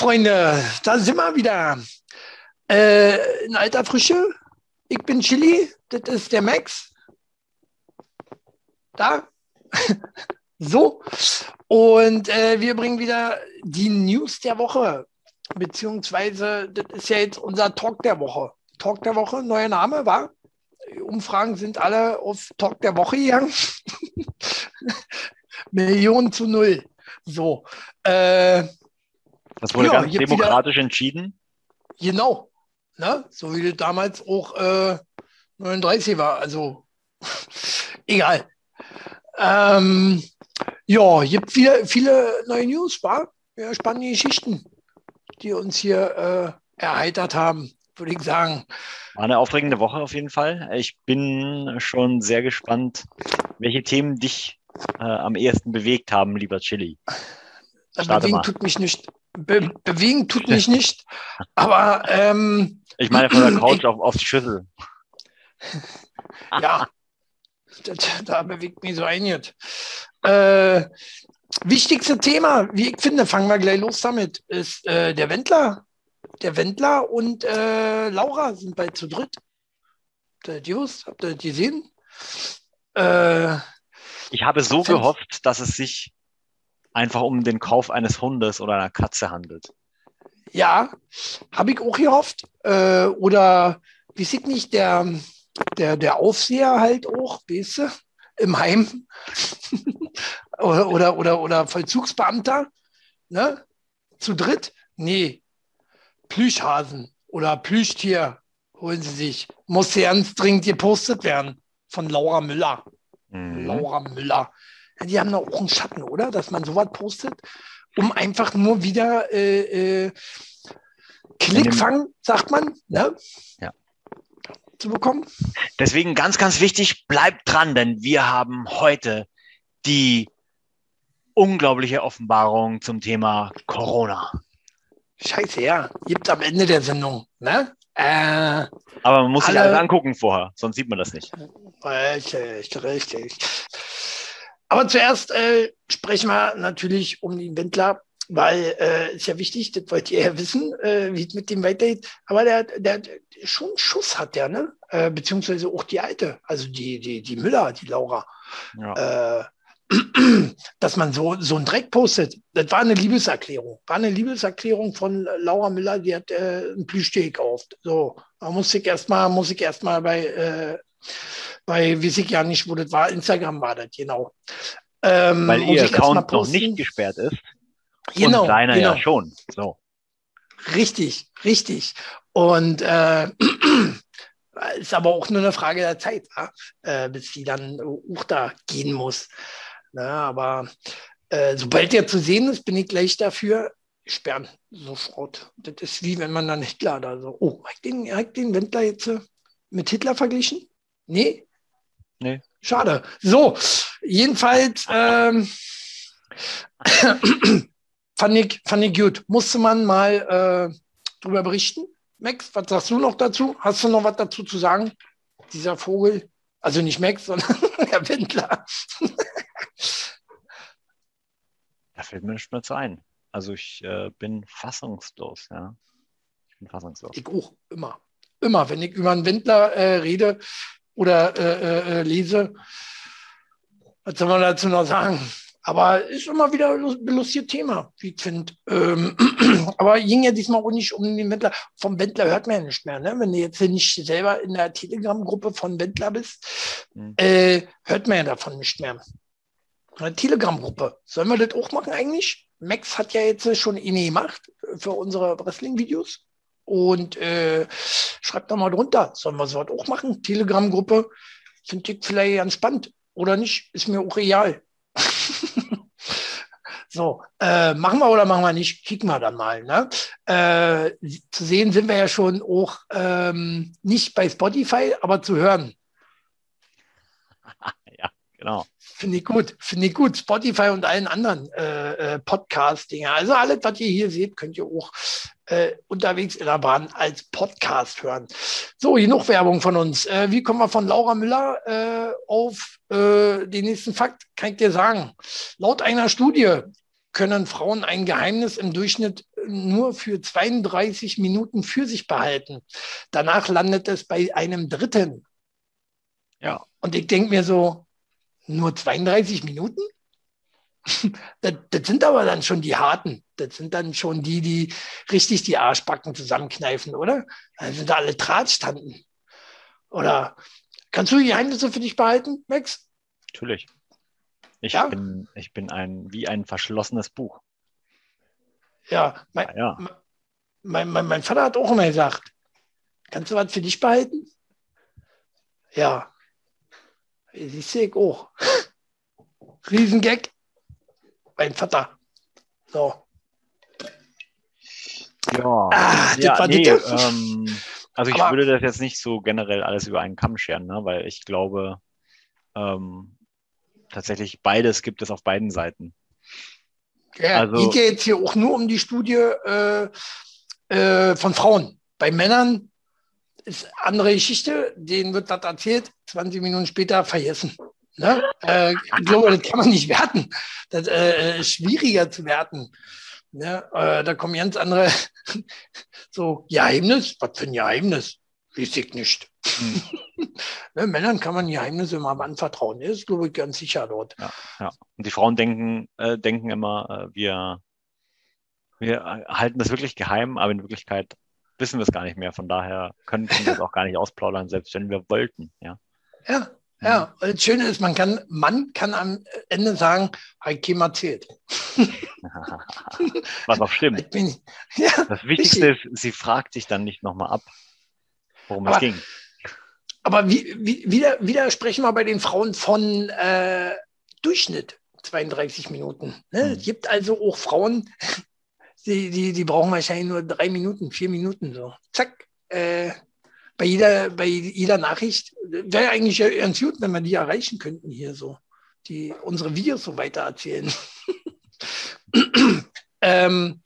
Freunde, da sind wir wieder. Äh, in alter Frische. Ich bin Chili, das ist der Max. Da. so. Und äh, wir bringen wieder die News der Woche. Beziehungsweise, das ist ja jetzt unser Talk der Woche. Talk der Woche, neuer Name, war? Umfragen sind alle auf Talk der Woche gegangen. Millionen zu null. So. Äh, das wurde ja, ganz demokratisch wieder, entschieden. Genau. Ne? So wie das damals auch äh, 39 war. Also egal. Ähm, ja, gibt viele, viele neue News, war? Ja, spannende Geschichten, die uns hier äh, erheitert haben, würde ich sagen. War eine aufregende Woche auf jeden Fall. Ich bin schon sehr gespannt, welche Themen dich äh, am ehesten bewegt haben, lieber Chili. bewegen tut mich nicht. Be bewegen tut mich nicht. Aber ähm, ich meine von der Couch auf, auf die Schüssel. ja, das, da bewegt mich so einiges. Äh, wichtigste Thema, wie ich finde, fangen wir gleich los damit, ist äh, der Wendler. Der Wendler und äh, Laura sind bald zu dritt. Habt ihr das Habt ihr das gesehen? Äh, ich habe so gehofft, dass es sich einfach um den Kauf eines Hundes oder einer Katze handelt. Ja, habe ich auch gehofft. Äh, oder wie sieht nicht der, der, der Aufseher halt auch, weißt du, im Heim oder, oder, oder, oder Vollzugsbeamter, ne? Zu dritt? Nee, Plüschhasen oder Plüschtier holen sie sich. Muss ganz dringend gepostet werden von Laura Müller. Mhm. Laura Müller. Die haben da auch einen Schatten, oder? Dass man sowas postet, um einfach nur wieder äh, äh, Klickfang, sagt man, ne? Ja. zu bekommen. Deswegen ganz, ganz wichtig, bleibt dran, denn wir haben heute die unglaubliche Offenbarung zum Thema Corona. Scheiße, ja. Gibt am Ende der Sendung, ne? Äh, Aber man muss alle, sich alles angucken vorher, sonst sieht man das nicht. Richtig, richtig. Aber zuerst äh, sprechen wir natürlich um den Wendler, weil äh, ist ja wichtig, das wollt ihr ja wissen, äh, wie es mit dem weitergeht. Aber der, der, schon Schuss hat der, ne? Äh, beziehungsweise auch die alte, also die, die, die Müller, die Laura. Ja. Äh, dass man so, so einen Dreck postet. Das war eine Liebeserklärung. War eine Liebeserklärung von Laura Müller, die hat äh, ein Plüschtier gekauft. So, da muss ich erstmal, muss ich erstmal bei, äh, bei, weiß ich ja nicht, wo das war, Instagram war das, genau. Ähm, Weil ihr Account noch nicht gesperrt ist. Genau. Und deiner genau. ja schon. So. Richtig, richtig. Und äh, ist aber auch nur eine Frage der Zeit, äh, bis die dann auch da gehen muss. Na, aber äh, sobald der zu sehen ist, bin ich gleich dafür, sperren sofort. Das ist wie wenn man dann Hitler da so, oh, hat den, hat den Wendler jetzt äh, mit Hitler verglichen? Nee? Nee. Schade. So, jedenfalls ähm, fand, ich, fand ich gut. Musste man mal äh, drüber berichten. Max, was sagst du noch dazu? Hast du noch was dazu zu sagen? Dieser Vogel, also nicht Max, sondern der Wendler. da fällt mir nicht mehr zu ein. Also ich äh, bin fassungslos, ja. Ich bin fassungslos. Ich auch, immer. Immer, wenn ich über einen Wendler äh, rede oder äh, äh, äh lese, was soll man dazu noch sagen? Aber ist immer wieder ein belustiges Thema, wie ich finde. Ähm, aber ging ja diesmal auch nicht um den Wendler. Vom Wendler hört man ja nicht mehr. Ne? Wenn du jetzt nicht selber in der Telegram-Gruppe von Wendler bist, mhm. äh, hört man ja davon nicht mehr. Eine Telegram-Gruppe. Sollen wir das auch machen eigentlich? Max hat ja jetzt schon eine gemacht für unsere Wrestling-Videos. Und äh, schreibt doch mal drunter. Sollen wir sowas auch machen? Telegram-Gruppe. Finde ich vielleicht ganz spannend. Oder nicht? Ist mir auch real. so, äh, machen wir oder machen wir nicht? Kicken wir dann mal. Ne? Äh, zu sehen sind wir ja schon auch ähm, nicht bei Spotify, aber zu hören. ja, genau. Finde ich gut, finde ich gut. Spotify und allen anderen äh, äh, Podcast-Dinger. Also alles, was ihr hier seht, könnt ihr auch äh, unterwegs in der Bahn als Podcast hören. So, genug Werbung von uns. Äh, wie kommen wir von Laura Müller äh, auf äh, den nächsten Fakt? Kann ich dir sagen. Laut einer Studie können Frauen ein Geheimnis im Durchschnitt nur für 32 Minuten für sich behalten. Danach landet es bei einem Dritten. Ja. Und ich denke mir so, nur 32 Minuten? Das, das, sind aber dann schon die Harten. Das sind dann schon die, die richtig die Arschbacken zusammenkneifen, oder? Dann sind da alle Drahtstanden. Oder kannst du die Geheimnisse für dich behalten, Max? Natürlich. Ich, ja? bin, ich bin ein, wie ein verschlossenes Buch. Ja, mein, ah, ja. Mein, mein, mein Vater hat auch immer gesagt, kannst du was für dich behalten? Ja. Siehst du, ich auch. Riesengag. Mein Vater. So. Ja, ah, ja nee, ähm, also ich Aber, würde das jetzt nicht so generell alles über einen Kamm scheren, ne? weil ich glaube, ähm, tatsächlich beides gibt es auf beiden Seiten. Ja, also, geht ja jetzt hier auch nur um die Studie äh, äh, von Frauen. Bei Männern ist andere Geschichte, denen wird das erzählt, 20 Minuten später vergessen. Ne? Äh, ich glaube, das kann man nicht werten. Das äh, ist schwieriger zu werten. Ne? Äh, da kommen ganz andere, so Geheimnis, was für ein Geheimnis? Weiß ich nicht. Hm. ne, Männern kann man Geheimnisse immer anvertrauen. Das ist, glaube ich, ganz sicher dort. Ja, ja. Und die Frauen denken, äh, denken immer, äh, wir, wir halten das wirklich geheim, aber in Wirklichkeit wissen wir es gar nicht mehr. Von daher können wir das auch gar nicht ausplaudern, selbst wenn wir wollten. Ja, ja. Ja, und das Schöne ist, man kann, man kann am Ende sagen, Hakim erzählt. Was auch stimmt. Ja, das Wichtigste richtig. ist, sie fragt sich dann nicht nochmal ab, worum aber, es ging. Aber wie, wie, wieder, wieder sprechen wir bei den Frauen von äh, Durchschnitt 32 Minuten. Ne? Mhm. Es gibt also auch Frauen, die, die, die brauchen wahrscheinlich nur drei Minuten, vier Minuten so. Zack. Äh, bei jeder, bei jeder Nachricht wäre eigentlich ganz gut, wenn wir die erreichen könnten hier so, die unsere Videos so weiter erzählen. ähm,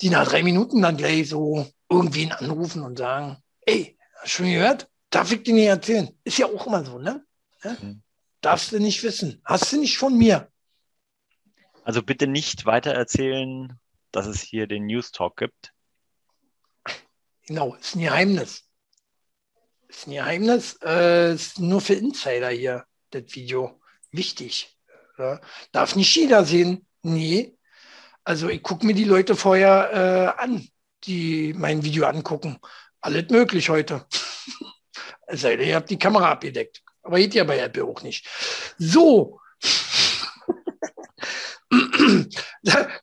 die nach drei Minuten dann gleich so irgendwen anrufen und sagen, ey, hast du schon gehört? Darf ich dir nicht erzählen? Ist ja auch immer so, ne? Ja? Mhm. Darfst du nicht wissen. Hast du nicht von mir. Also bitte nicht weiter erzählen, dass es hier den News Talk gibt. Genau, ist ein Geheimnis. Ist ein Geheimnis. Äh, ist nur für Insider hier, das Video. Wichtig. Ja? Darf nicht jeder sehen. Nee. Also ich gucke mir die Leute vorher äh, an, die mein Video angucken. Alles möglich heute. Es sei denn, ihr habt die Kamera abgedeckt. Aber geht ja bei Apple auch nicht. So.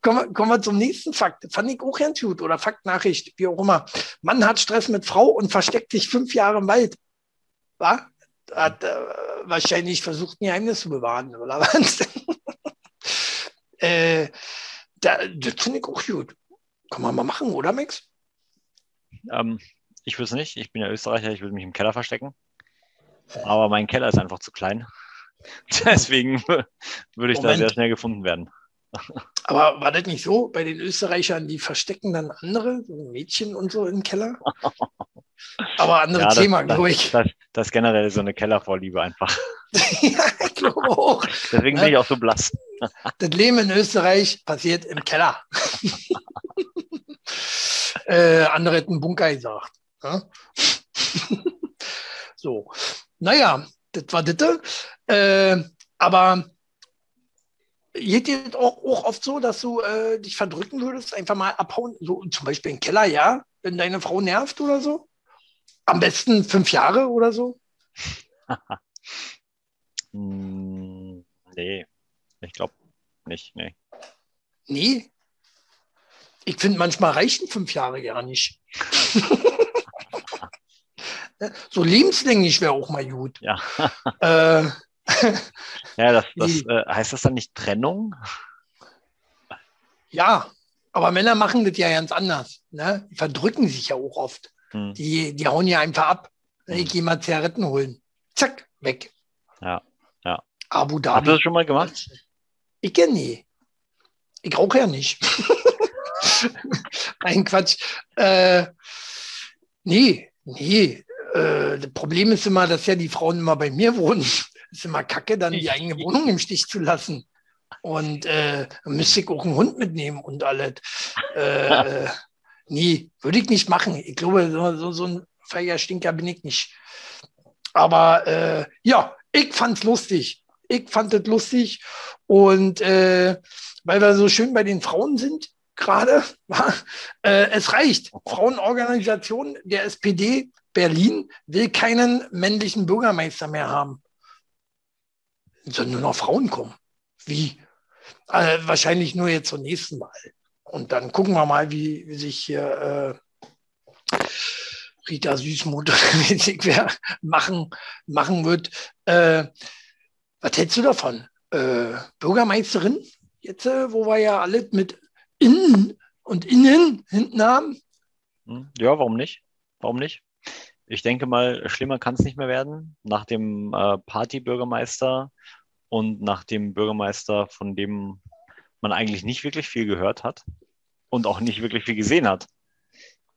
kommen, wir, kommen wir zum nächsten Fakt. Fand ich auch ganz gut. Oder Faktnachricht, wie auch immer. Mann hat Stress mit Frau und versteckt sich fünf Jahre im Wald. War? Hat äh, wahrscheinlich versucht, ein Geheimnis zu bewahren, oder was? äh, da, das finde ich auch gut. Kann man mal machen, oder Max? Ähm, ich würde es nicht. Ich bin ja Österreicher, ich würde mich im Keller verstecken. Aber mein Keller ist einfach zu klein. Deswegen würde ich Moment. da sehr schnell gefunden werden. Aber war das nicht so bei den Österreichern, die verstecken dann andere, so Mädchen und so im Keller? Aber andere ja, Thema, glaube ich. Das, das, ist generell so eine Kellervorliebe einfach. ja, ich glaube auch. Deswegen bin ich auch so blass. Das Leben in Österreich passiert im Keller. äh, andere hätten Bunker gesagt. Ja? so, naja, das war das. Äh, aber geht dir auch, auch, oft so, dass du äh, dich verdrücken würdest, einfach mal abhauen, so zum Beispiel im Keller, ja, wenn deine Frau nervt oder so? Am besten fünf Jahre oder so? Hm, nee, ich glaube nicht, nee. Nee? Ich finde, manchmal reichen fünf Jahre ja nicht. So lebenslänglich wäre auch mal gut. Ja. Äh, ja, das, das äh, heißt das dann nicht Trennung? Ja, aber Männer machen das ja ganz anders. Ne? Die verdrücken sich ja auch oft. Hm. Die, die hauen ja einfach ab. Hm. Ich gehe mal Zigaretten holen. Zack, weg. Ja, ja. Abu Dhabi. Hast du das schon mal gemacht? Ich kenne nie. Ich rauche ja nicht. Ein Quatsch. Äh, nee, nee. Äh, das Problem ist immer, dass ja die Frauen immer bei mir wohnen. Das ist immer kacke, dann die eigene Wohnung im Stich zu lassen. Und äh, müsste ich auch einen Hund mitnehmen und alles. Äh, nee, würde ich nicht machen. Ich glaube, so, so, so ein Feierstinker bin ich nicht. Aber äh, ja, ich fand es lustig. Ich fand es lustig. Und äh, weil wir so schön bei den Frauen sind, gerade, äh, es reicht. Frauenorganisation der SPD Berlin will keinen männlichen Bürgermeister mehr haben. Sollen nur noch Frauen kommen. Wie? Äh, wahrscheinlich nur jetzt zur nächsten Wahl. Und dann gucken wir mal, wie, wie sich hier äh, Rita Süßmuth wer machen, machen wird. Äh, was hältst du davon? Äh, Bürgermeisterin, jetzt, äh, wo wir ja alle mit innen und innen hinten haben? Hm, ja, warum nicht? Warum nicht? Ich denke mal, schlimmer kann es nicht mehr werden. Nach dem äh, Partybürgermeister und nach dem Bürgermeister, von dem man eigentlich nicht wirklich viel gehört hat und auch nicht wirklich viel gesehen hat.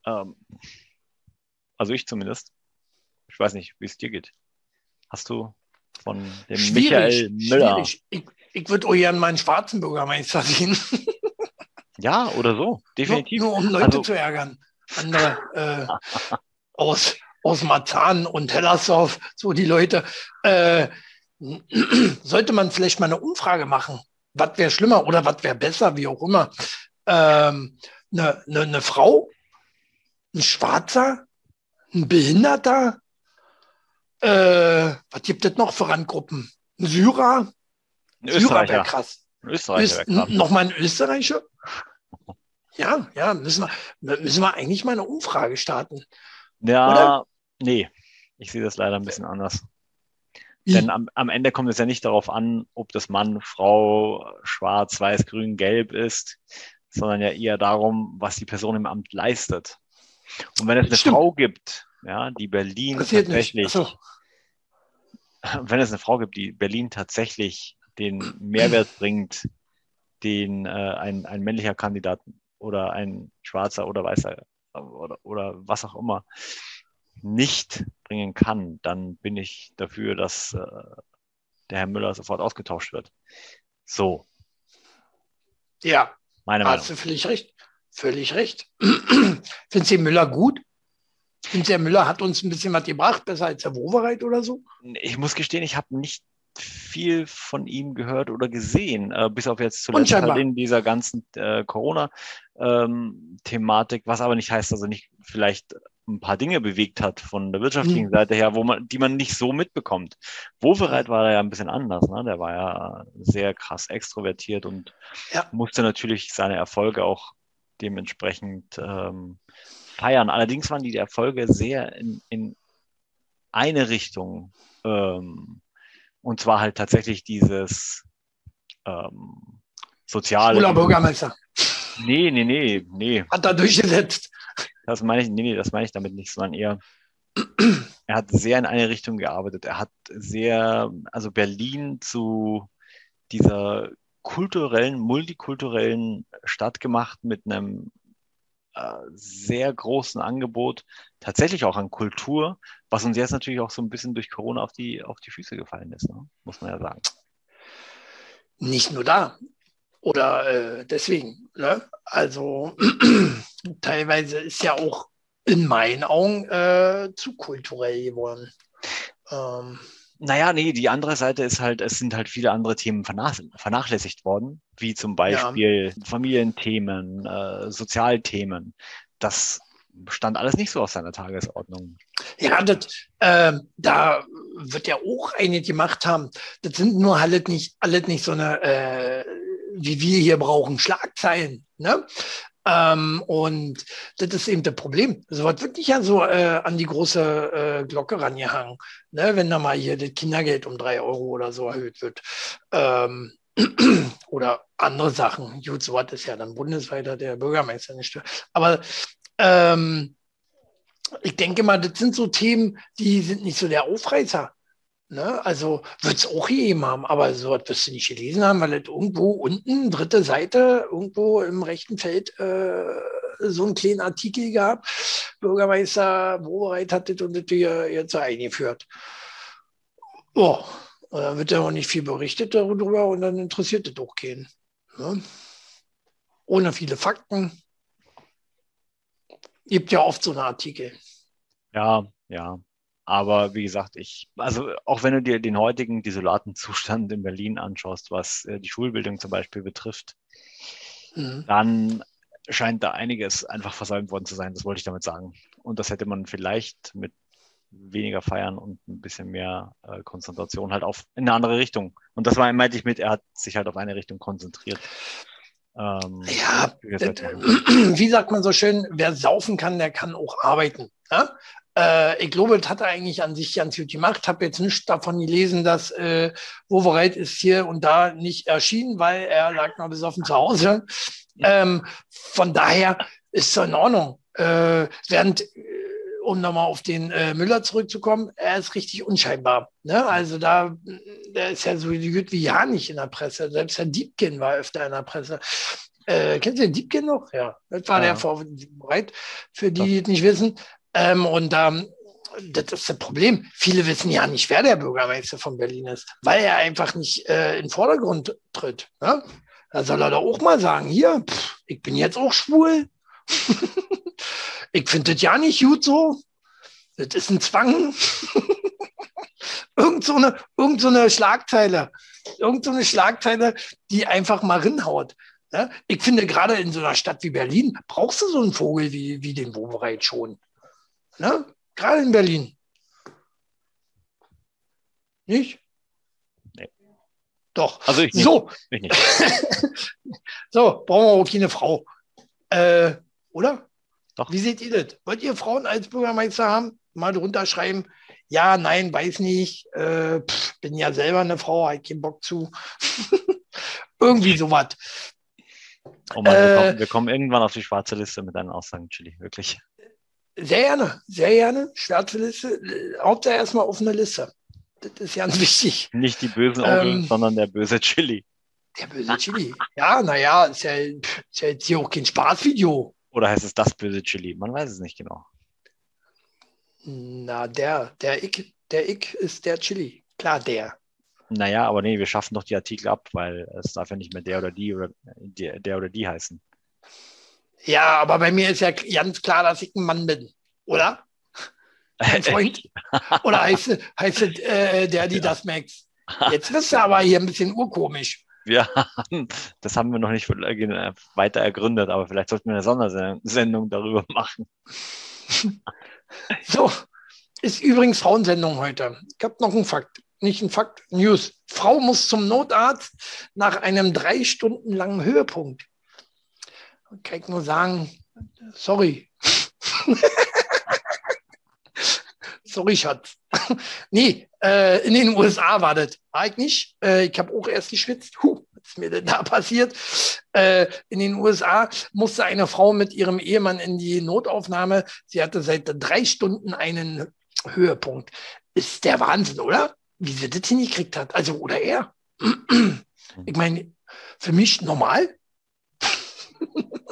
Ähm, also ich zumindest. Ich weiß nicht, wie es dir geht. Hast du von dem schwierig, Michael Müller. Schwierig. Ich, ich würde auch gerne meinen schwarzen Bürgermeister sehen. ja, oder so, definitiv. Nur, nur um Leute also, zu ärgern. Andere äh, aus, aus Marzahn und Hellersdorf, so die Leute. Äh, sollte man vielleicht mal eine Umfrage machen. Was wäre schlimmer oder was wäre besser, wie auch immer. Ähm, eine, eine, eine Frau, ein Schwarzer, ein Behinderter, äh, was gibt es noch für Randgruppen? Ein Syrer? Ein Syrer wäre krass. Ein Österreicher Öst, Nochmal ein Österreicher? Ja, ja, müssen wir, müssen wir eigentlich mal eine Umfrage starten. Ja, Oder? nee, ich sehe das leider ein bisschen anders. Denn am, am Ende kommt es ja nicht darauf an, ob das Mann, Frau, schwarz, weiß, grün, gelb ist, sondern ja eher darum, was die Person im Amt leistet. Und wenn es eine Stimmt. Frau gibt, ja, die Berlin Passiert tatsächlich, so. wenn es eine Frau gibt, die Berlin tatsächlich den Mehrwert bringt, den äh, ein, ein männlicher Kandidat oder ein schwarzer oder weißer oder, oder was auch immer nicht bringen kann, dann bin ich dafür, dass äh, der Herr Müller sofort ausgetauscht wird. So. Ja, meine Meinung. Hast du völlig recht. Völlig recht. Finden Sie Müller gut? Finden Sie, Herr Müller hat uns ein bisschen was gebracht, besser als Herr Wowereit oder so? Ich muss gestehen, ich habe nicht viel von ihm gehört oder gesehen, äh, bis auf jetzt zuletzt halt in dieser ganzen äh, Corona-Thematik, ähm, was aber nicht heißt, dass er nicht vielleicht ein paar Dinge bewegt hat von der wirtschaftlichen hm. Seite her, wo man, die man nicht so mitbekommt. Wovereit war da ja ein bisschen anders, ne? Der war ja sehr krass extrovertiert und ja. musste natürlich seine Erfolge auch dementsprechend ähm, feiern. Allerdings waren die Erfolge sehr in, in eine Richtung ähm, und zwar halt tatsächlich dieses ähm, soziale. Schwuler Bürgermeister. Nee, nee, nee, nee. Hat er durchgesetzt. Das meine ich, nee, nee, das meine ich damit nicht, sondern eher, er hat sehr in eine Richtung gearbeitet. Er hat sehr, also Berlin zu dieser kulturellen, multikulturellen Stadt gemacht mit einem äh, sehr großen Angebot, tatsächlich auch an Kultur, was uns jetzt natürlich auch so ein bisschen durch Corona auf die, auf die Füße gefallen ist, ne? muss man ja sagen. Nicht nur da. Oder äh, deswegen. Ne? Also teilweise ist ja auch in meinen Augen äh, zu kulturell geworden. Ähm, naja, nee, die andere Seite ist halt, es sind halt viele andere Themen vernachlässigt worden, wie zum Beispiel ja. Familienthemen, äh, Sozialthemen. Das stand alles nicht so auf seiner Tagesordnung. Ja, das, äh, da wird ja auch einige gemacht haben. Das sind nur halt nicht, alles nicht so eine, äh, wie wir hier brauchen, Schlagzeilen. Ne? Ähm, und das ist eben das Problem. Es wird wirklich ja so äh, an die große äh, Glocke rangehangen, ne? wenn da mal hier das Kindergeld um drei Euro oder so erhöht wird. Ähm, oder andere Sachen. Gut, so was ist ja dann bundesweiter der Bürgermeister nicht. Aber ähm, ich denke mal, das sind so Themen, die sind nicht so der Aufreißer. Ne? Also wird es auch gegeben haben, aber so etwas wirst du nicht gelesen haben, weil es irgendwo unten, dritte Seite, irgendwo im rechten Feld äh, so einen kleinen Artikel gab. Bürgermeister Wobereit hat das und das hier jetzt eingeführt. Oh. Und dann wird ja auch nicht viel berichtet darüber und dann interessiert es auch keinen. Ne? Ohne viele Fakten. Gibt ja oft so eine Artikel. Ja, ja. Aber wie gesagt, ich, also auch wenn du dir den heutigen desolaten Zustand in Berlin anschaust, was äh, die Schulbildung zum Beispiel betrifft, mhm. dann scheint da einiges einfach versäumt worden zu sein. Das wollte ich damit sagen. Und das hätte man vielleicht mit weniger feiern und ein bisschen mehr äh, Konzentration halt auf in eine andere Richtung. Und das war, meinte ich mit, er hat sich halt auf eine Richtung konzentriert. Ähm, ja, wie sagt man so schön, wer saufen kann, der kann auch arbeiten. Ja? Äh, ich glaube, das hat er eigentlich an sich ganz gut gemacht. Habe jetzt nicht davon gelesen, dass äh, Wovereit ist hier und da nicht erschienen, weil er lag noch besoffen zu Hause. Ähm, von daher ist es in Ordnung. Äh, während um nochmal auf den äh, Müller zurückzukommen, er ist richtig unscheinbar. Ne? Also da der ist ja so gut wie ja nicht in der Presse. Selbst Herr Diebken war öfter in der Presse. Äh, kennt ihr den Diebken noch? Ja, das war ja. der vor bereit, für die, die es nicht wissen. Ähm, und ähm, das ist das Problem. Viele wissen ja nicht, wer der Bürgermeister von Berlin ist, weil er einfach nicht äh, in den Vordergrund tritt. Ne? Da soll er doch auch mal sagen, hier, pff, ich bin jetzt auch schwul. ich finde das ja nicht gut so. Das ist ein Zwang. irgend, so eine, irgend so eine Schlagzeile. Irgend so eine Schlagzeile, die einfach mal rinhaut. Ja? Ich finde, gerade in so einer Stadt wie Berlin brauchst du so einen Vogel wie, wie den Wobereit schon. Ja? Gerade in Berlin. Nicht? Nee. Doch. Also ich nicht. So. Ich nicht. so, brauchen wir auch keine Frau. Äh, oder? Doch. Wie seht ihr das? Wollt ihr Frauen als Bürgermeister haben? Mal drunter schreiben. Ja, nein, weiß nicht. Äh, pff, bin ja selber eine Frau, habe keinen Bock zu. Irgendwie sowas. Oh Mann, wir, kommen, äh, wir, kommen, irgendwann auf die schwarze Liste mit deinen Aussagen, Chili, wirklich. Sehr gerne, sehr gerne. Schwarze Liste. Hauptsache erstmal auf eine Liste. Das ist ganz wichtig. Nicht die bösen Onkel, ähm, sondern der böse Chili. Der böse Chili. Ja, naja, ist ja, ist ja jetzt hier auch kein Spaßvideo. Oder heißt es das böse Chili? Man weiß es nicht genau. Na, der, der Ick, der Ick ist der Chili. Klar, der. Naja, aber nee, wir schaffen doch die Artikel ab, weil es darf ja nicht mehr der oder die oder der, der oder die heißen. Ja, aber bei mir ist ja ganz klar, dass ich ein Mann bin, oder? Mein Freund. oder heißt, heißt äh, der, die das Max? Jetzt wirst du aber hier ein bisschen urkomisch haben, das haben wir noch nicht weiter ergründet, aber vielleicht sollten wir eine Sondersendung darüber machen. So, ist übrigens Frauensendung heute. Ich habe noch einen Fakt. Nicht ein Fakt, News. Frau muss zum Notarzt nach einem drei Stunden langen Höhepunkt. Kann ich nur sagen, sorry. sorry, Schatz. nee, äh, in den USA war das. War ich nicht. Äh, ich habe auch erst geschwitzt. Huh, was ist mir denn da passiert? Äh, in den USA musste eine Frau mit ihrem Ehemann in die Notaufnahme. Sie hatte seit drei Stunden einen Höhepunkt. Ist der Wahnsinn, oder? Wie sie das hingekriegt hat. Also, oder er. ich meine, für mich normal.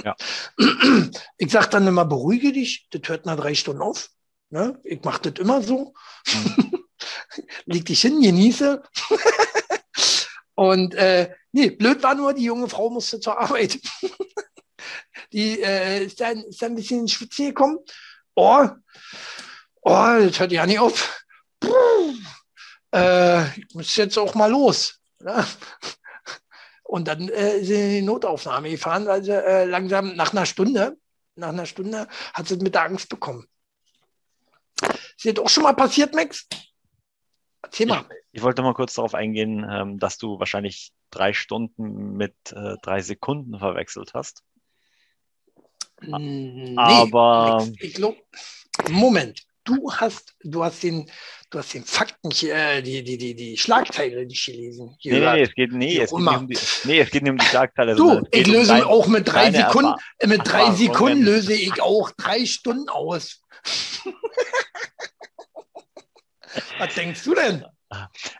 Ja. Ich sage dann immer, beruhige dich, das hört nach drei Stunden auf. Ne? Ich mache das immer so. Mhm. Leg dich hin, genieße. Und äh, nee, blöd war nur, die junge Frau musste zur Arbeit. die äh, ist, dann, ist dann ein bisschen in Schwitze gekommen. Oh, oh, das hört ja nicht auf. Puh, äh, ich muss jetzt auch mal los. Ne? Und dann äh, sind in die Notaufnahme gefahren, weil sie äh, langsam nach einer Stunde, nach einer Stunde hat sie mit der Angst bekommen. Ist dir doch schon mal passiert, Max? Erzähl mal. Ich, ich wollte mal kurz darauf eingehen, ähm, dass du wahrscheinlich drei Stunden mit äh, drei Sekunden verwechselt hast. Nee, Aber. Max, ich glaub, Moment, du hast, du hast den, du hast den Fakten, äh, die, die, die, die Schlagzeile nicht gelesen. Nee, nee, es geht, nee, es geht nicht um die, nee, es geht nicht um die Schlagzeile. Du, ich löse um dein, auch mit drei Sekunden, äh, mit drei Sekunden löse ich auch drei Stunden aus. Was denkst du denn?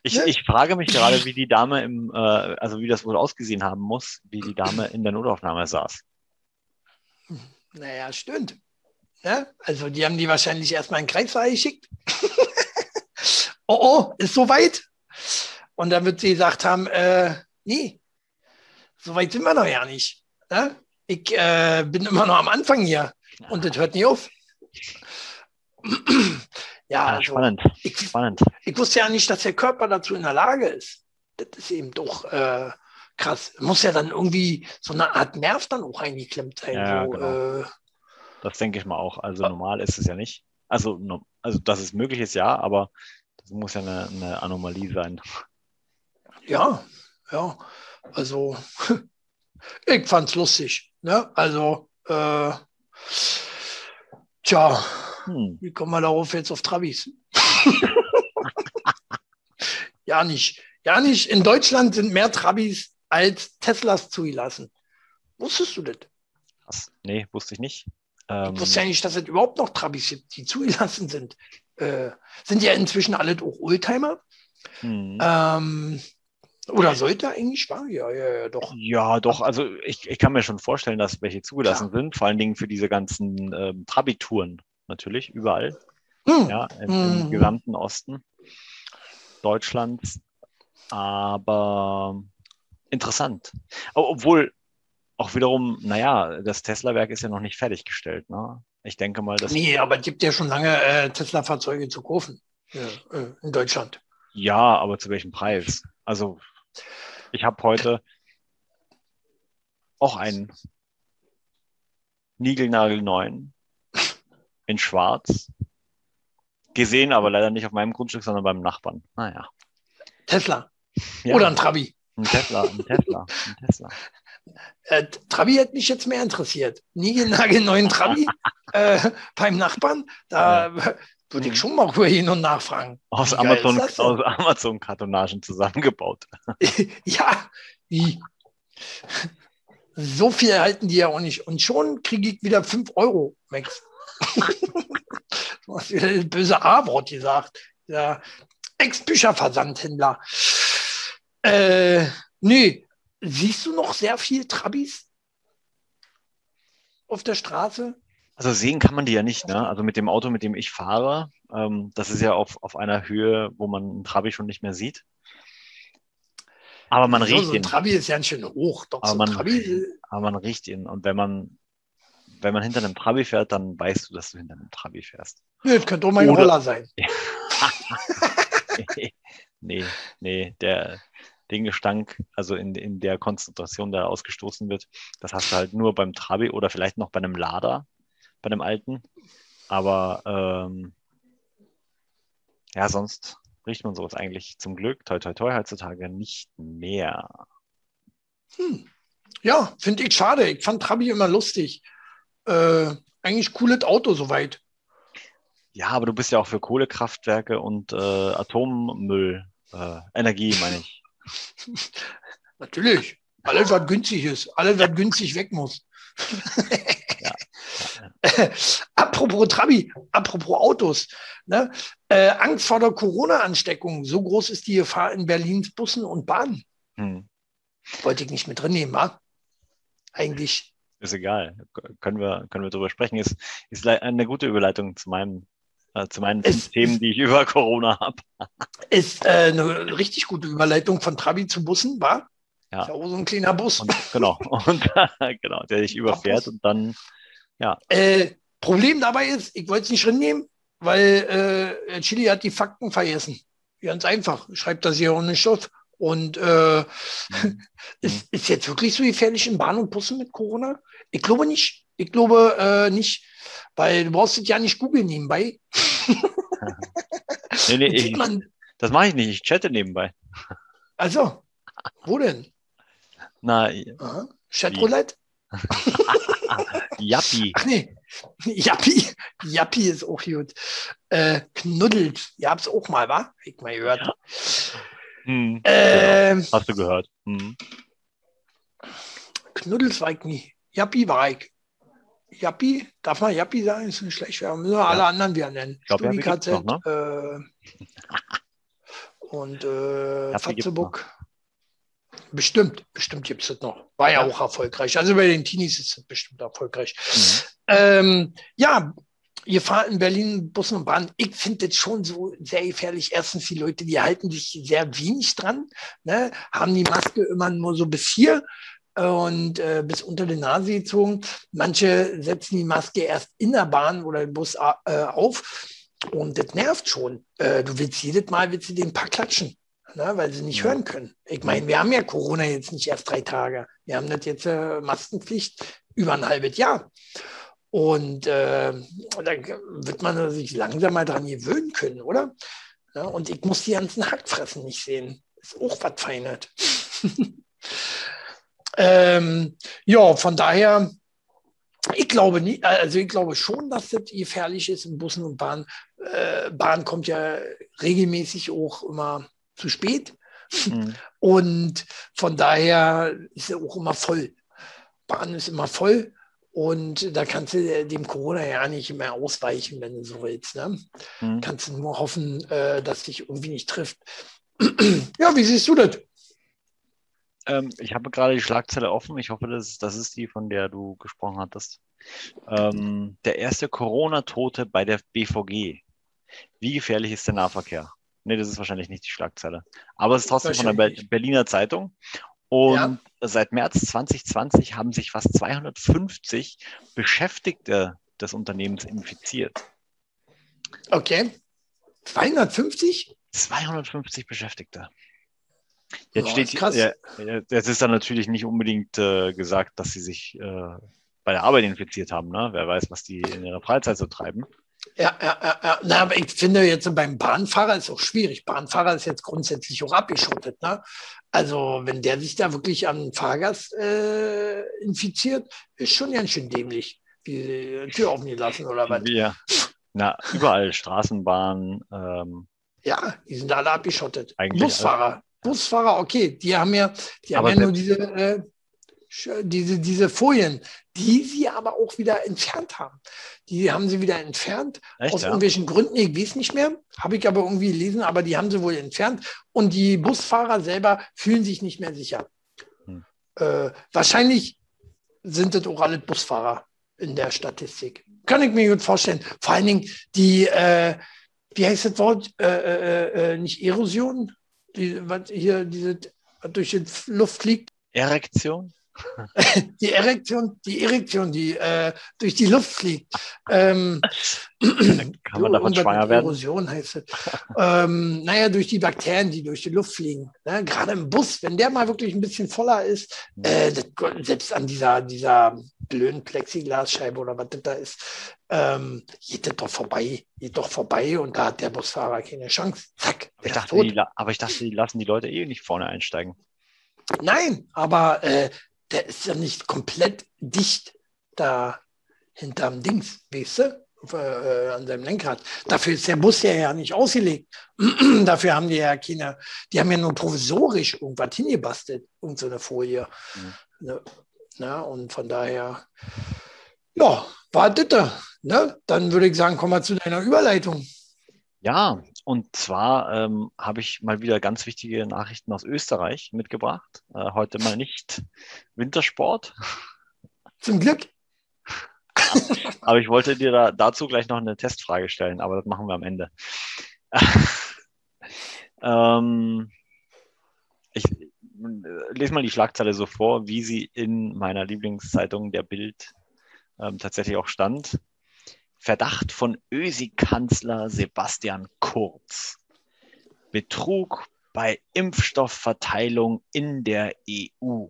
Ich, ne? ich frage mich gerade, wie die Dame im, äh, also wie das wohl ausgesehen haben muss, wie die Dame in der Notaufnahme saß. Naja, stimmt. Ja, also die haben die wahrscheinlich erstmal in den Kreissaal geschickt. oh, oh, ist soweit. Und dann wird sie gesagt haben, äh, nee, so weit sind wir noch ja nicht. Ne? Ich äh, bin immer noch am Anfang hier und das hört nie auf. ja, also, spannend. ich, Spannend. ich wusste ja nicht, dass der Körper dazu in der Lage ist. Das ist eben doch äh, krass. Muss ja dann irgendwie so eine Art Nerv dann auch eingeklemmt sein. Ja, so, genau. äh, Das denke ich mal auch. Also normal ist es ja nicht. Also, also dass es möglich ist, ja, aber das muss ja eine, eine Anomalie sein. ja, ja. Also, ich fand's lustig. Ne? Also, äh, tja, Hm. wie kommen wir darauf jetzt auf Travis? ja, nicht. Ja, nicht. In Deutschland sind mehr Trabis als Teslas zugelassen. Wusstest du das? Nee, wusste ich nicht. Ich Ähm, wusste ja nicht, dass es überhaupt noch Trabis gibt, die zugelassen sind. Äh, sind ja inzwischen alle auch Oldtimer. hm. Ähm, oder sollte eigentlich war? Ja, ja, ja, doch. Ja, doch, also ich, ich kann mir schon vorstellen, dass welche zugelassen sind, vor allen Dingen für diese ganzen ähm, Trabi-Touren natürlich, überall, Hm. ja, im, im Mhm. gesamten Osten Deutschlands. Aber interessant. Obwohl auch wiederum, naja, das Tesla-Werk ist ja noch nicht fertiggestellt. Ne? Ich denke mal, dass Nee, aber es gibt ja schon lange äh, Tesla-Fahrzeuge zu kaufen ja, äh, in Deutschland. ja, aber zu welchem Preis? Also ich habe heute auch einen Nigelnagelneuen in Schwarz gesehen, aber leider nicht auf meinem Grundstück, sondern beim Nachbarn. Naja. Tesla Ja, oder ein Trabi. ein Tesla, ein Tesla, ein Tesla. Äh, Trabi hätte mich jetzt mehr interessiert. Niegelnagelneuen Trabi äh, beim Nachbarn, da würde ich schon mal rübergehen und nachfragen. Aus geil Amazon, Amazon-Kartonagen zusammengebaut. ja, wie? So viel halten die ja auch nicht. Und schon kriege ich wieder 5 Euro, Max. du hast wieder das böse A-Wort gesagt. Ja, Ex-Bücherversandhändler. Äh, nee, siehst du noch sehr viel Trabis auf der Straße? Also sehen kann man die ja nicht, ne? Also mit dem Auto, mit dem ich fahre, ähm, das ist ja auf, auf einer Höhe, wo man einen Trabi schon nicht mehr sieht. Aber man so, riecht so ein ihn. Trabi ist ganz schön hoch. Doch, Aber so ein man, Trabi, aber man riecht ihn. Und wenn man, wenn man hinter einem Trabi fährt, dann weißt du, dass du hinter einem Trabi fährst. nee, das könnte auch mein Oder- Roller sein. nee, nee, der, den Gestank, also in, in der Konzentration, der ausgestoßen wird, das hast du halt nur beim Trabi oder vielleicht noch bei einem Lader, bei einem alten. Aber ähm, ja, sonst riecht man sowas eigentlich zum Glück, toi toi toi, heutzutage nicht mehr. Hm. Ja, finde ich schade. Ich fand Trabi immer lustig. Äh, eigentlich cooles Auto soweit. Ja, aber du bist ja auch für Kohlekraftwerke und äh, Atommüll, äh, Energie, meine ich. Natürlich. Alles, was günstig ist. Alles, was günstig weg muss. apropos Trabi, apropos Autos. Ne? Äh, Angst vor der Corona-Ansteckung. So groß ist die Gefahr in Berlins Bussen und Bahnen. Hm. Wollte ich nicht mit drin nehmen, wa? Eigentlich. Ist egal. Können wir, können wir drüber sprechen. Ist, ist eine gute Überleitung zu meinem, zu meinen Es- Themen, die ich über Corona habe. Ist äh, eine richtig gute Überleitung von Trabi zu Bussen, war? Ja. Ist ja auch so ein kleiner Bus. Und genau, und genau, der dich überfährt und dann, Äh, Problem dabei ist, ich wollte es nicht drin nehmen, weil äh, Chili hat die Fakten vergessen. Ganz einfach. Schreibt das hier ohne Stoff. Und äh, hm, ist, ist jetzt wirklich so gefährlich in Bahn und Bussen mit Corona? Ich glaube nicht. Ich glaube äh, nicht, weil du brauchst es ja nicht googeln nebenbei. nee, nee, ich, das mache ich nicht, ich chatte nebenbei. also, wo denn? Na, Aha. Chatroulette? Jappi. Ach nee, Jappi. Jappi ist auch gut. Äh, knuddelt. Ihr habt es auch mal, wa? Ich mal gehört. Hm, Ähm, hast du gehört. Hm. Knuddels war ich nie. Jappi war ich. Jappi, darf man Jappi sagen? Ist nicht schlecht. Wir müssen alle anderen wieder nennen. glaub, noch, äh, und äh, Fatzebuck. Bestimmt, bestimmt gibt es das noch. War ja, Ja. auch erfolgreich. Also bei den Teenies ist es bestimmt erfolgreich. Mhm. Ähm, ja, ihr fahrt in Berlin Bus und Bahn. Ich finde das schon so sehr gefährlich. Erstens, die Leute, die halten sich sehr wenig dran, ne? haben die Maske immer nur so bis hier und äh, bis unter die Nase gezogen. Manche setzen die Maske erst in der Bahn oder im Bus äh, auf. Und das nervt schon. Äh, du willst jedes Mal willst du den paar klatschen, ne? weil sie nicht ja. hören können. Ich meine, wir haben ja Corona jetzt nicht erst drei Tage. Wir haben das jetzt äh, Maskenpflicht über ein halbes Jahr. Und äh, da wird man sich langsam mal dran gewöhnen können, oder? Ja, und ich muss die ganzen Hackfressen nicht sehen. Ist auch was Feines. ähm, ja, von daher, ich glaube nie, also ich glaube schon, dass das gefährlich ist in Bussen und Bahnen. Äh, Bahn kommt ja regelmäßig auch immer zu spät. Mhm. Und von daher ist er auch immer voll. Bahn ist immer voll. Und da kannst du dem Corona ja nicht mehr ausweichen, wenn du so willst. Ne? Mhm. Kannst du nur hoffen, äh, dass dich irgendwie nicht trifft. ja, wie siehst du das? Ähm, ich habe gerade die Schlagzeile offen. Ich hoffe, das, das ist die, von der du gesprochen hattest. Ähm, der erste Corona-Tote bei der BVG. Wie gefährlich ist der Nahverkehr? Nee, das ist wahrscheinlich nicht die Schlagzeile. Aber es ist trotzdem von der Berliner Zeitung. Und ja. seit März 2020 haben sich fast 250 Beschäftigte des Unternehmens infiziert. Okay. 250? 250 Beschäftigte. Jetzt Boah, steht krass. Ja, jetzt ist dann natürlich nicht unbedingt äh, gesagt, dass sie sich äh, bei der Arbeit infiziert haben. Ne? Wer weiß, was die in ihrer Freizeit so treiben. Ja, ja, ja, ja. Na, aber ich finde jetzt beim Bahnfahrer ist auch schwierig. Bahnfahrer ist jetzt grundsätzlich auch abgeschottet. Ne? Also wenn der sich da wirklich an Fahrgast äh, infiziert, ist schon ganz schön dämlich. Die Tür offen gelassen oder was? Ja. Na, überall Straßenbahn. Ähm, ja, die sind alle abgeschottet. Busfahrer. Busfahrer, okay, die haben ja, die haben ja nur diese, äh, diese, diese Folien, die sie aber auch wieder entfernt haben. Die haben sie wieder entfernt, Echt, aus ja? irgendwelchen Gründen, ich weiß nicht mehr, habe ich aber irgendwie gelesen, aber die haben sie wohl entfernt und die Busfahrer selber fühlen sich nicht mehr sicher. Hm. Äh, wahrscheinlich sind das auch alle Busfahrer in der Statistik. Kann ich mir gut vorstellen. Vor allen Dingen die, äh, wie heißt das Wort? Äh, äh, äh nicht Erosion, die, was hier diese durch die Luft fliegt. Erektion? die Erektion, die Erektion, die äh, durch die Luft fliegt. Ähm, Kann man davon schwanger werden? Erosion heißt es. ähm, naja, durch die Bakterien, die durch die Luft fliegen. Ne? Gerade im Bus, wenn der mal wirklich ein bisschen voller ist, äh, das, selbst an dieser, dieser blöden Plexiglasscheibe oder was das da ist, ähm, geht das doch vorbei, geht doch vorbei und da hat der Busfahrer keine Chance. Zack, aber ich, dachte, die, aber ich dachte, die lassen die Leute eh nicht vorne einsteigen. Nein, aber äh, der ist ja nicht komplett dicht da hinterm Dings, weißt du? Äh, an seinem Lenkrad. Dafür ist der Bus ja, ja nicht ausgelegt. Dafür haben die ja keine, die haben ja nur provisorisch irgendwas hingebastelt, irgendeine so Folie. Mhm. Ne? Na, und von daher, ja, war das. Ne? Dann würde ich sagen, kommen wir zu deiner Überleitung. Ja, und zwar ähm, habe ich mal wieder ganz wichtige Nachrichten aus Österreich mitgebracht. Äh, heute mal nicht Wintersport. Zum Glück. aber ich wollte dir da, dazu gleich noch eine Testfrage stellen, aber das machen wir am Ende. ähm, ich lese mal die Schlagzeile so vor, wie sie in meiner Lieblingszeitung der Bild ähm, tatsächlich auch stand. Verdacht von Ösi-Kanzler Sebastian Kurz. Betrug bei Impfstoffverteilung in der EU.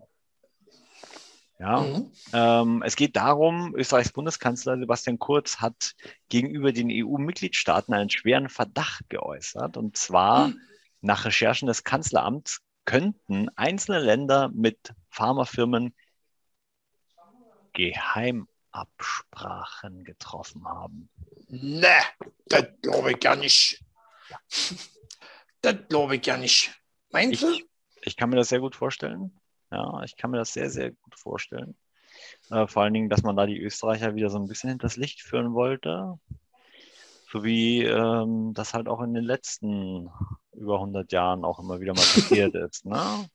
Ja, mhm. ähm, es geht darum, Österreichs Bundeskanzler Sebastian Kurz hat gegenüber den EU-Mitgliedstaaten einen schweren Verdacht geäußert. Und zwar mhm. nach Recherchen des Kanzleramts könnten einzelne Länder mit Pharmafirmen geheim Absprachen getroffen haben. Ne, das glaube ich ja nicht. Das glaube ich ja nicht. Meinst du? Ich, kann mir das sehr gut vorstellen. Ja, ich kann mir das sehr, sehr gut vorstellen. Äh, vor allen Dingen, dass man da die Österreicher wieder so ein bisschen hinters Licht führen wollte. So wie ähm, das halt auch in den letzten über 100 Jahren auch immer wieder mal passiert ist. Ne?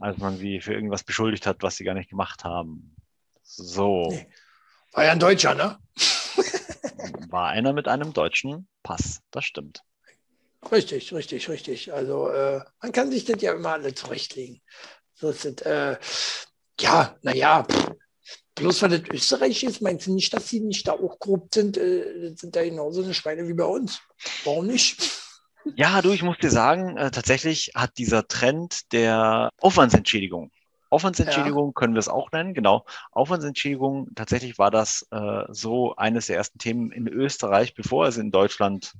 Als man sie für irgendwas beschuldigt hat, was sie gar nicht gemacht haben. So. Nee. War ja ein Deutscher, ne? war einer mit einem deutschen Pass, das stimmt. Richtig, richtig, richtig. Also äh, man kann sich das ja immer alle zurechtlegen. So ist das, äh, ja, naja, bloß weil das Österreich ist, meinst du nicht, dass sie nicht da auch grob sind? Äh, sind da genauso eine Schweine wie bei uns. Warum nicht? Ja, du, ich muss dir sagen, äh, tatsächlich hat dieser Trend der Aufwandsentschädigung, Aufwandsentschädigung ja. können wir es auch nennen, genau. Aufwandsentschädigung, tatsächlich war das äh, so eines der ersten Themen in Österreich, bevor es in Deutschland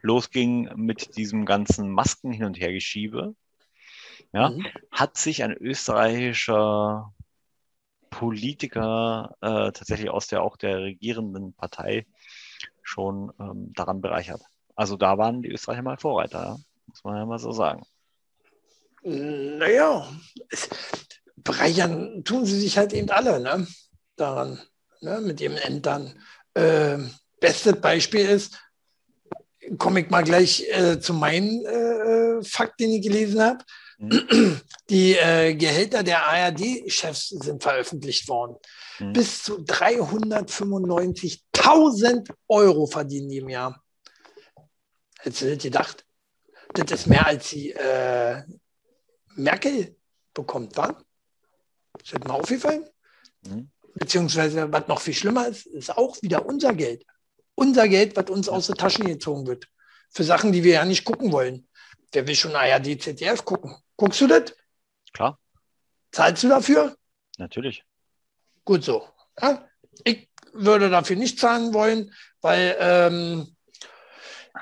losging mit diesem ganzen Masken hin und her geschiebe. Ja, mhm. hat sich ein österreichischer Politiker äh, tatsächlich aus der auch der regierenden Partei schon ähm, daran bereichert. Also da waren die Österreicher mal Vorreiter, ja? muss man ja mal so sagen. Naja, bereichern tun sie sich halt eben alle ne? daran, ne? mit ihren Ämtern. Äh, bestes Beispiel ist, komme ich mal gleich äh, zu meinem äh, Fakt, den ich gelesen habe. Mhm. Die äh, Gehälter der ARD-Chefs sind veröffentlicht worden. Mhm. Bis zu 395.000 Euro verdienen die im Jahr. Hättest du das gedacht? Das ist mehr als die äh, Merkel bekommt, wa? Ist das mal aufgefallen? Mhm. Beziehungsweise, was noch viel schlimmer ist, ist auch wieder unser Geld. Unser Geld, was uns aus den Taschen gezogen wird. Für Sachen, die wir ja nicht gucken wollen. Wer will schon ARD, ZDF gucken? Guckst du das? Klar. Zahlst du dafür? Natürlich. Gut so. Ja? Ich würde dafür nicht zahlen wollen, weil ähm,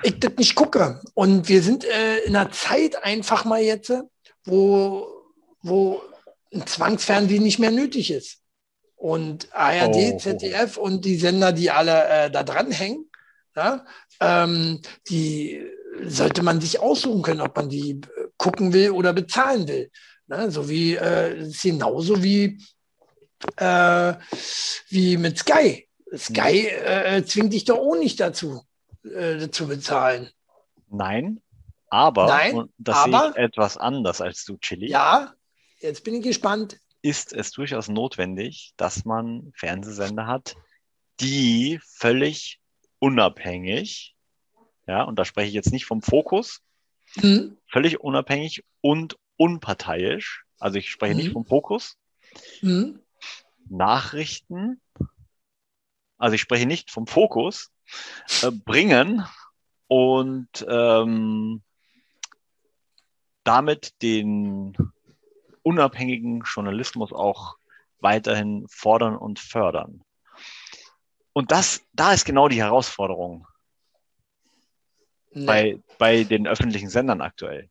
ich das nicht gucke. Und wir sind äh, in einer Zeit einfach mal jetzt, wo, wo ein Zwangsfernsehen nicht mehr nötig ist. Und ARD, oh, ZDF und die Sender, die alle äh, da dranhängen, ja, ähm, die sollte man sich aussuchen können, ob man die gucken will oder bezahlen will. Ne? So wie äh, ist genauso wie, äh, wie mit Sky. Sky äh, zwingt dich doch auch nicht dazu, äh, zu bezahlen. Nein, aber, Nein, das aber, sehe ich etwas anders als du, Chili. Ja, Jetzt bin ich gespannt. Ist es durchaus notwendig, dass man Fernsehsender hat, die völlig unabhängig, ja, und da spreche ich jetzt nicht vom Fokus, mhm. völlig unabhängig und unparteiisch, also ich spreche mhm. nicht vom Fokus, mhm. Nachrichten, also ich spreche nicht vom Fokus, äh, bringen und ähm, damit den unabhängigen Journalismus auch weiterhin fordern und fördern. Und das, da ist genau die Herausforderung nee. bei, bei den öffentlichen Sendern aktuell.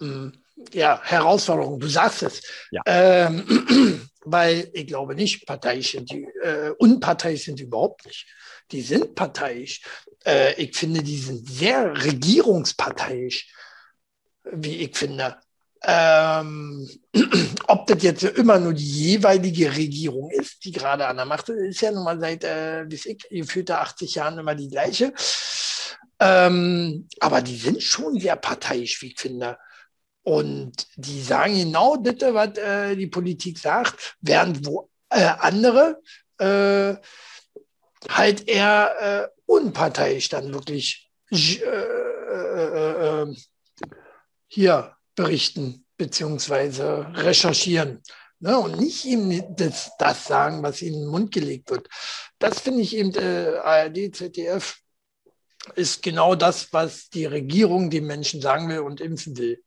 Mm, ja, Herausforderung, du sagst es. Ja. Ähm, weil ich glaube nicht, parteiisch sind die, äh, unparteiisch sind die überhaupt nicht. Die sind parteiisch. Äh, ich finde, die sind sehr regierungsparteiisch, wie ich finde. Ähm, ob das jetzt immer nur die jeweilige Regierung ist, die gerade an der Macht ist, ist ja nun mal seit, äh, bis ich, gefühlte 80 Jahren immer die gleiche. Ähm, aber die sind schon sehr parteiisch, wie ich finde. Und die sagen genau das, was äh, die Politik sagt, während wo äh, andere äh, halt eher äh, unparteiisch dann wirklich äh, hier berichten beziehungsweise recherchieren. Ne, und nicht ihm das, das, sagen, was ihnen in den Mund gelegt wird. Das finde ich eben, äh, ARD, ZDF ist genau das, was die Regierung den Menschen sagen will und impfen will.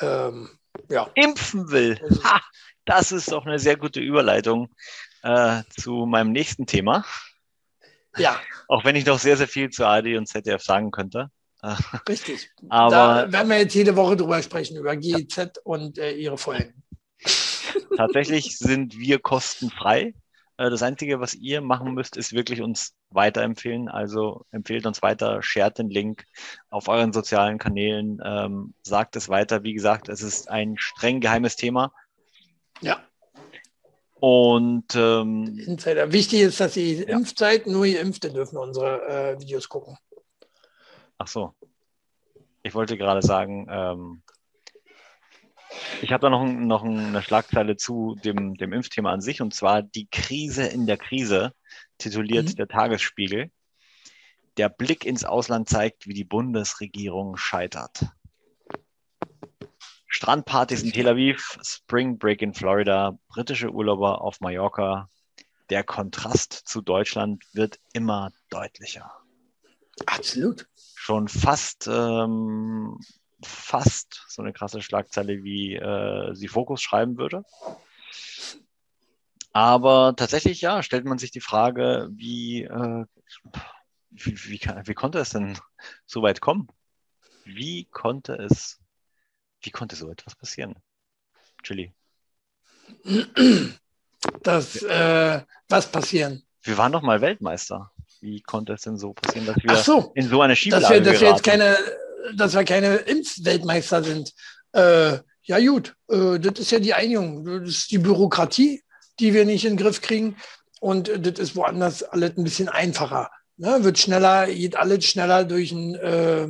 Ähm, ja. Impfen will. Ha, das ist doch eine sehr gute Überleitung äh, zu meinem nächsten Thema. Ja. Auch wenn ich noch sehr, sehr viel zu ARD und ZDF sagen könnte. Richtig. Aber da werden wir jetzt jede Woche drüber sprechen, über GEZ ja. und äh, ihre Folgen. Tatsächlich sind wir kostenfrei. Äh, das Einzige, was ihr machen müsst, ist wirklich uns weiterempfehlen. Also empfehlt uns weiter, shared den Link auf euren sozialen Kanälen, ähm, sagt es weiter. Wie gesagt, es ist ein streng geheimes Thema. Ja. Und ähm, Insider. Wichtig ist, dass ihr ja. impft seid. Nur ihr Impfte dürfen unsere äh, Videos gucken. Ach so. Ich wollte gerade sagen, ähm, ich habe da noch, noch eine Schlagzeile zu dem, dem Impfthema an sich, und zwar die Krise in der Krise, tituliert mhm. der Tagesspiegel. Der Blick ins Ausland zeigt, wie die Bundesregierung scheitert. Strandpartys in Tel Aviv, Spring Break in Florida, britische Urlauber auf Mallorca. Der Kontrast zu Deutschland wird immer deutlicher. Absolut. Schon fast, ähm, fast so eine krasse Schlagzeile, wie äh, sie Fokus schreiben würde. Aber tatsächlich, ja, stellt man sich die Frage, wie, äh, wie, wie, wie, konnte es denn so weit kommen? Wie konnte es, wie konnte so etwas passieren? Chili. Das, äh, was passieren? Wir waren doch mal Weltmeister. Wie konnte es denn so passieren, dass wir so, in so eine Schieflage dass wir, dass wir jetzt keine, dass wir keine Impfweltmeister sind. Äh, ja gut, äh, das ist ja die Einigung. Das ist die Bürokratie, die wir nicht in den Griff kriegen. Und das ist woanders alles ein bisschen einfacher. Ne? Wird schneller, geht alles schneller durch, ein, äh,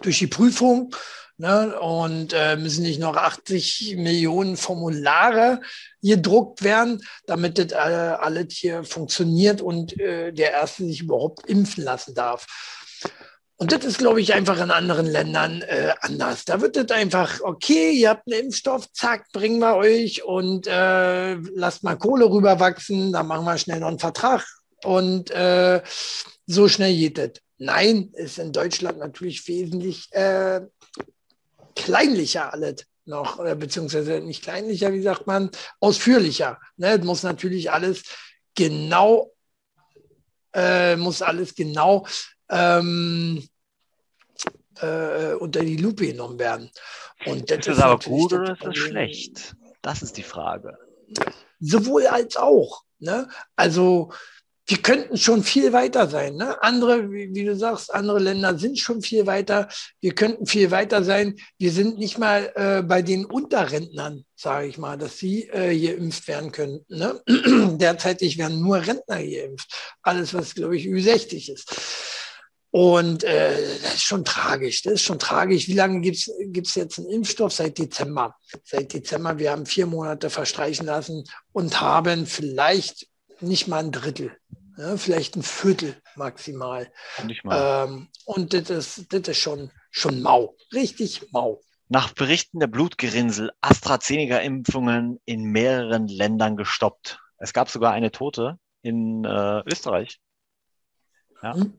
durch die Prüfung. Ne? Und äh, müssen nicht noch 80 Millionen Formulare gedruckt werden, damit das äh, alles hier funktioniert und äh, der Erste sich überhaupt impfen lassen darf. Und das ist, glaube ich, einfach in anderen Ländern äh, anders. Da wird das einfach, okay, ihr habt einen Impfstoff, zack, bringen wir euch und äh, lasst mal Kohle rüberwachsen, dann machen wir schnell noch einen Vertrag und äh, so schnell geht das. Nein, ist in Deutschland natürlich wesentlich äh, kleinlicher alles noch, beziehungsweise nicht kleinlicher, wie sagt man, ausführlicher. Ne? muss natürlich alles genau, äh, muss alles genau ähm, äh, unter die Lupe genommen werden. Und das ist, ist aber gut oder ist das schlecht? Das ist die Frage. Sowohl als auch. Ne? Also wir könnten schon viel weiter sein. Ne? Andere, wie, wie, du sagst, andere Länder sind schon viel weiter. Wir könnten viel weiter sein. Wir sind nicht mal äh, bei den Unterrentnern, sage ich mal, dass sie äh, geimpft werden könnten. Ne? Derzeitig werden nur Rentner geimpft. Alles, was, glaube ich, Ü60 ist. Und äh, das ist schon tragisch. Das ist schon tragisch. Wie lange gibt es jetzt einen Impfstoff? Seit Dezember. Seit Dezember. Wir haben vier Monate verstreichen lassen und haben vielleicht nicht mal ein Drittel, ja, vielleicht ein Viertel maximal. Ähm, und das ist, das ist schon, schon mau, richtig mau. Nach Berichten der Blutgerinnsel AstraZeneca-Impfungen in mehreren Ländern gestoppt. Es gab sogar eine Tote in äh, Österreich. Ja. Hm.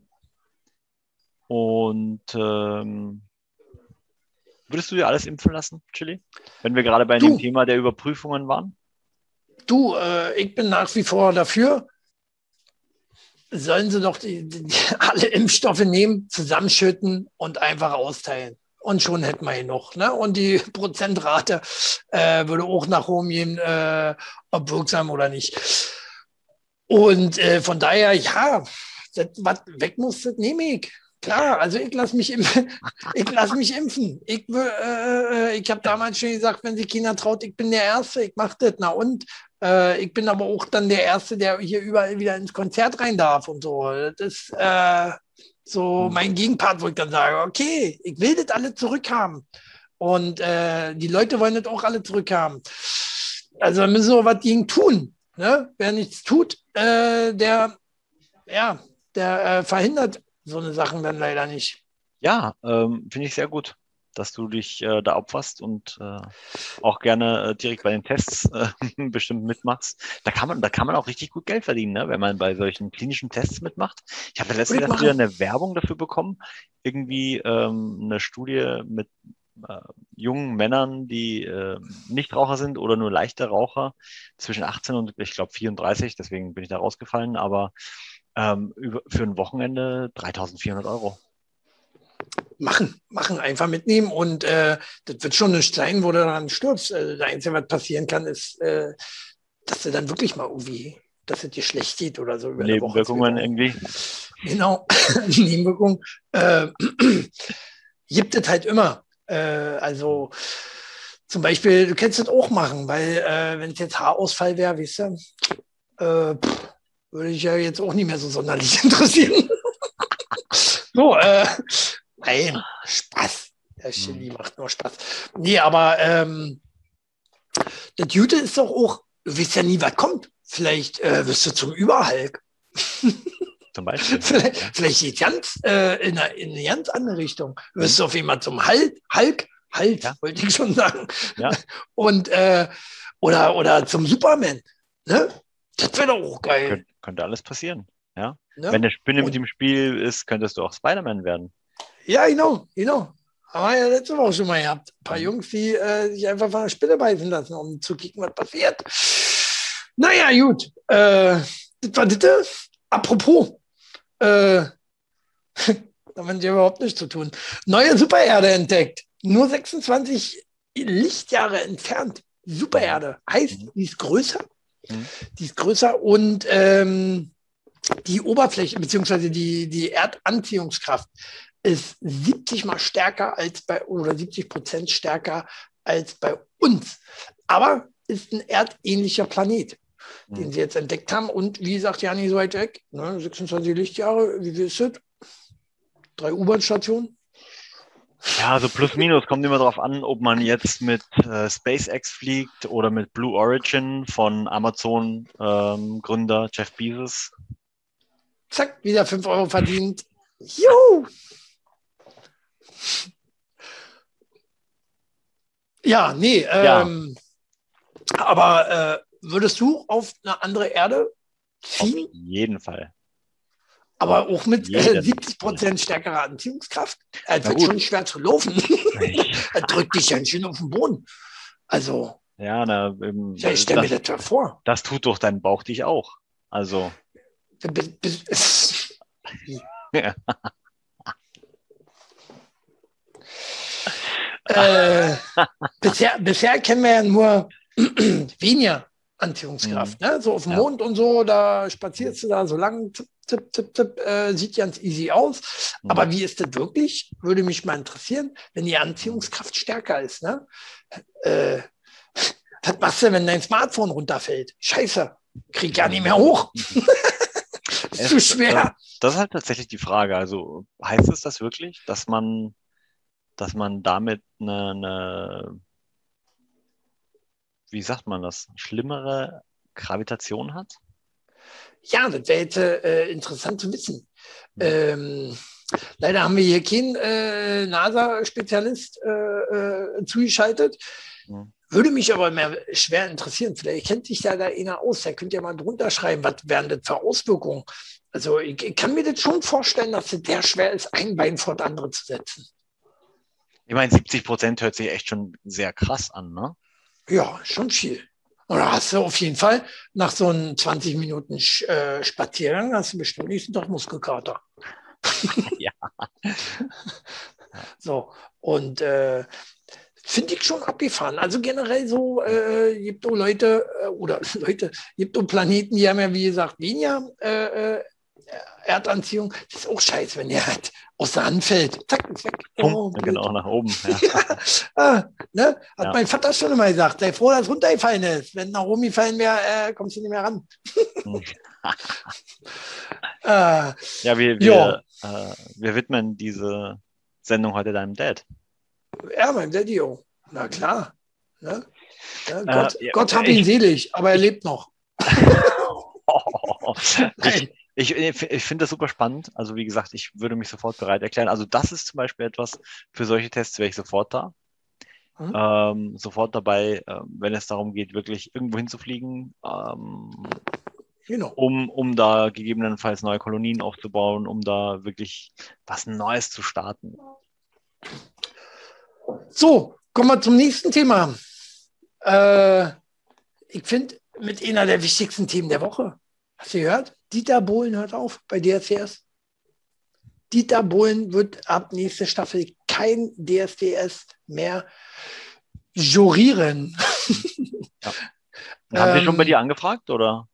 Und ähm, würdest du dir alles impfen lassen, Chili? Wenn wir gerade bei du. dem Thema der Überprüfungen waren? Du, äh, ich bin nach wie vor dafür. Sollen sie doch die, die, alle Impfstoffe nehmen, zusammenschütten und einfach austeilen. Und schon hätten wir noch. Ne? Und die Prozentrate äh, würde auch nach oben gehen, äh, ob wirksam oder nicht. Und äh, von daher, ja, das, was weg muss, das nehme ich. Klar, also ich lasse mich impfen. Ich lasse mich impfen. Ich, äh, äh ich habe damals schon gesagt, wenn sich China traut, ich bin der Erste, ich mache das. Na und äh, ich bin aber auch dann der Erste, der hier überall wieder ins Konzert rein darf und so. Das ist äh, so hm. mein Gegenpart, wo ich dann sage, okay, ich will das alle zurückhaben. Und äh, die Leute wollen das auch alle zurückhaben. Also da müssen wir was gegen tun. Ne? Wer nichts tut, äh, der, ja, der äh, verhindert so eine Sachen dann leider nicht. Ja, ähm, finde ich sehr gut dass du dich äh, da opferst und äh, auch gerne äh, direkt bei den Tests äh, bestimmt mitmachst. Da kann man, da kann man auch richtig gut Geld verdienen, ne? wenn man bei solchen klinischen Tests mitmacht. Ich habe letztens wieder eine Werbung dafür bekommen, irgendwie ähm, eine Studie mit äh, jungen Männern, die äh, Nichtraucher sind oder nur leichte Raucher zwischen 18 und ich glaube 34, deswegen bin ich da rausgefallen, aber ähm, über, für ein Wochenende 3400 Euro machen, machen, einfach mitnehmen und äh, das wird schon nicht sein, wo du dann stirbst. Also das Einzige, was passieren kann, ist, äh, dass du dann wirklich mal irgendwie, dass es dir schlecht geht oder so. Über Nebenwirkungen irgendwie. Genau, Nebenwirkungen äh, gibt es halt immer. Äh, also zum Beispiel, du kannst das auch machen, weil äh, wenn es jetzt Haarausfall wäre, weißt du, äh, pff, würde ich ja jetzt auch nicht mehr so sonderlich interessieren. so, äh, Nein, Spaß. Der Chili hm. macht nur Spaß. Nee, aber ähm, das Gute ist doch auch, du weißt ja nie, was kommt. Vielleicht äh, wirst du zum Überhulk. Zum Beispiel. vielleicht, vielleicht geht ganz äh, in, eine, in, eine, ganz andere Richtung. Wirst du auf jemand zum Hulk, Hulk, Halt, ja. wollte ich schon sagen. Ja. Und äh, oder, oder zum Superman. Ne? Das wäre doch auch geil. Kön könnte alles passieren. Ja. Ne? Wenn der Spinne mit dem Spiel ist, könntest du auch Spider-Man werden. Ja, genau, genau. Haben wir ja letzte Woche schon mal gehabt. Ein paar. Jungs, die äh, sich einfach von der Spinne beißen lassen, um zu kicken, was passiert. Naja, gut. Äh, das war das. Apropos, äh, damit ja überhaupt nichts zu tun. Neue Supererde entdeckt. Nur 26 Lichtjahre entfernt. Supererde. Heißt, mhm. die ist größer. Mhm. Die ist größer und ähm, die Oberfläche beziehungsweise die, die Erdanziehungskraft ist 70 mal stärker als bei oder 70 Prozent stärker als bei uns. Aber ist ein erdähnlicher Planet, mhm. den sie jetzt entdeckt haben. Und wie sagt Jani so weit weg? Ne, 26 Lichtjahre, wie viel ist das? Drei U-Bahn-Stationen? Ja, also plus minus kommt immer darauf an, ob man jetzt mit äh, SpaceX fliegt oder mit Blue Origin von Amazon ähm, Jeff Bezos. Zack, wieder 5 Euro verdient. Juhu! Ja, nee, ähm, ja. aber äh, würdest du auf eine andere Erde ziehen? Auf jeden Fall. Aber auch mit äh, 70 Prozent stärkerer Anziehungskraft. Es wird schon schwer zu laufen. er drückt dich ja schön auf den Boden. Also. Ja, na, ähm, ja, ich stelle mir das vor. Das tut doch dein Bauch dich auch. Also. ja. Äh, bisher, bisher kennen wir ja nur weniger Anziehungskraft. Mhm. Ne? So auf dem ja. Mond und so, da spazierst du da so lang, tipp, tipp, tipp, tipp, äh, sieht ganz easy aus. Mhm. Aber wie ist das wirklich? Würde mich mal interessieren, wenn die Anziehungskraft stärker ist. Ne? Äh, was machst du, wenn dein Smartphone runterfällt? Scheiße, krieg ja nicht mehr hoch. ist zu schwer. Das ist halt tatsächlich die Frage. Also heißt es das wirklich, dass man, dass man damit eine, eine wie sagt man das, schlimmere Gravitation hat? Ja, das wäre jetzt äh, interessant zu wissen. Ähm, leider haben wir hier keinen äh, NASA-Spezialist äh, äh, zugeschaltet. Mhm. Würde mich aber mehr schwer interessieren. Vielleicht kennt sich da, da einer aus. Der könnte ja mal drunter schreiben, was wären das für Auswirkungen. Also ich, ich kann mir das schon vorstellen, dass es sehr schwer ist, ein Bein vor das andere zu setzen. Ich meine, 70 Prozent hört sich echt schon sehr krass an, ne? Ja, schon viel. Und da hast du auf jeden Fall nach so einem 20 Minuten äh, Spaziergang hast du bestimmt nächsten Tag Muskelkater. ja. so, und äh, finde ich schon abgefahren. Also generell so, äh, gibt es Leute, äh, oder Leute, gibt es Planeten, die haben ja, wie gesagt, weniger äh, äh Erdanziehung. Das ist auch scheiße, wenn der halt aus der Hand fällt. Zack, ist weg. Oh, genau, nach oben. Ja. ah, ne? Hat ja. mein Vater schon immer gesagt. Sei froh, dass runtergefallen ist. Wenn nach oben gefallen wäre, äh, kommst du nicht mehr ran. ah, ja, wir, wir, äh, wir widmen diese Sendung heute deinem Dad. Ja, meinem Daddy auch. Na klar. Ne? Ja, Gott, äh, Gott hab ihn selig, aber er lebt noch. ich, ich, ich finde das super spannend. Also wie gesagt, ich würde mich sofort bereit erklären. Also das ist zum Beispiel etwas, für solche Tests wäre ich sofort da. Mhm. Ähm, sofort dabei, äh, wenn es darum geht, wirklich irgendwo hinzufliegen, ähm, genau. um, um da gegebenenfalls neue Kolonien aufzubauen, um da wirklich was Neues zu starten. So, kommen wir zum nächsten Thema. Äh, ich finde, mit einer der wichtigsten Themen der Woche. Hast du gehört? Dieter Bohlen hört auf bei DSDS. Dieter Bohlen wird ab nächste Staffel kein DSDS mehr jurieren. Ja. Haben ähm, Sie schon bei dir angefragt oder?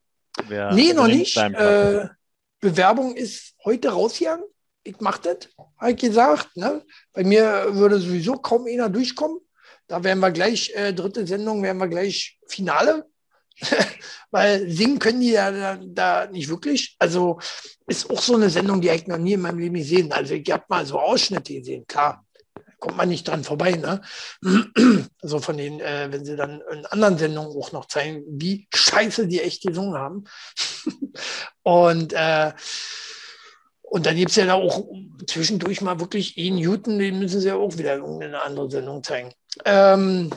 Wer nee, noch nicht. Äh, Bewerbung ist heute rausgegangen. Ich mache das, habe ich gesagt. Ne? Bei mir würde sowieso kaum einer durchkommen. Da werden wir gleich, äh, dritte Sendung, werden wir gleich Finale. weil singen können die ja da, da, nicht wirklich. Also ist auch so eine Sendung, die ich noch nie in meinem Leben gesehen. Also ich habe mal so Ausschnitte gesehen, klar. Kommt man nicht dran vorbei, ne? Also von den, äh, wenn sie dann in anderen Sendungen auch noch zeigen, wie scheiße die echt gesungen haben. Und äh, Und dann gibt es ja da auch zwischendurch mal wirklich E. Newton, den müssen sie ja auch wieder in eine andere Sendung zeigen. Ähm,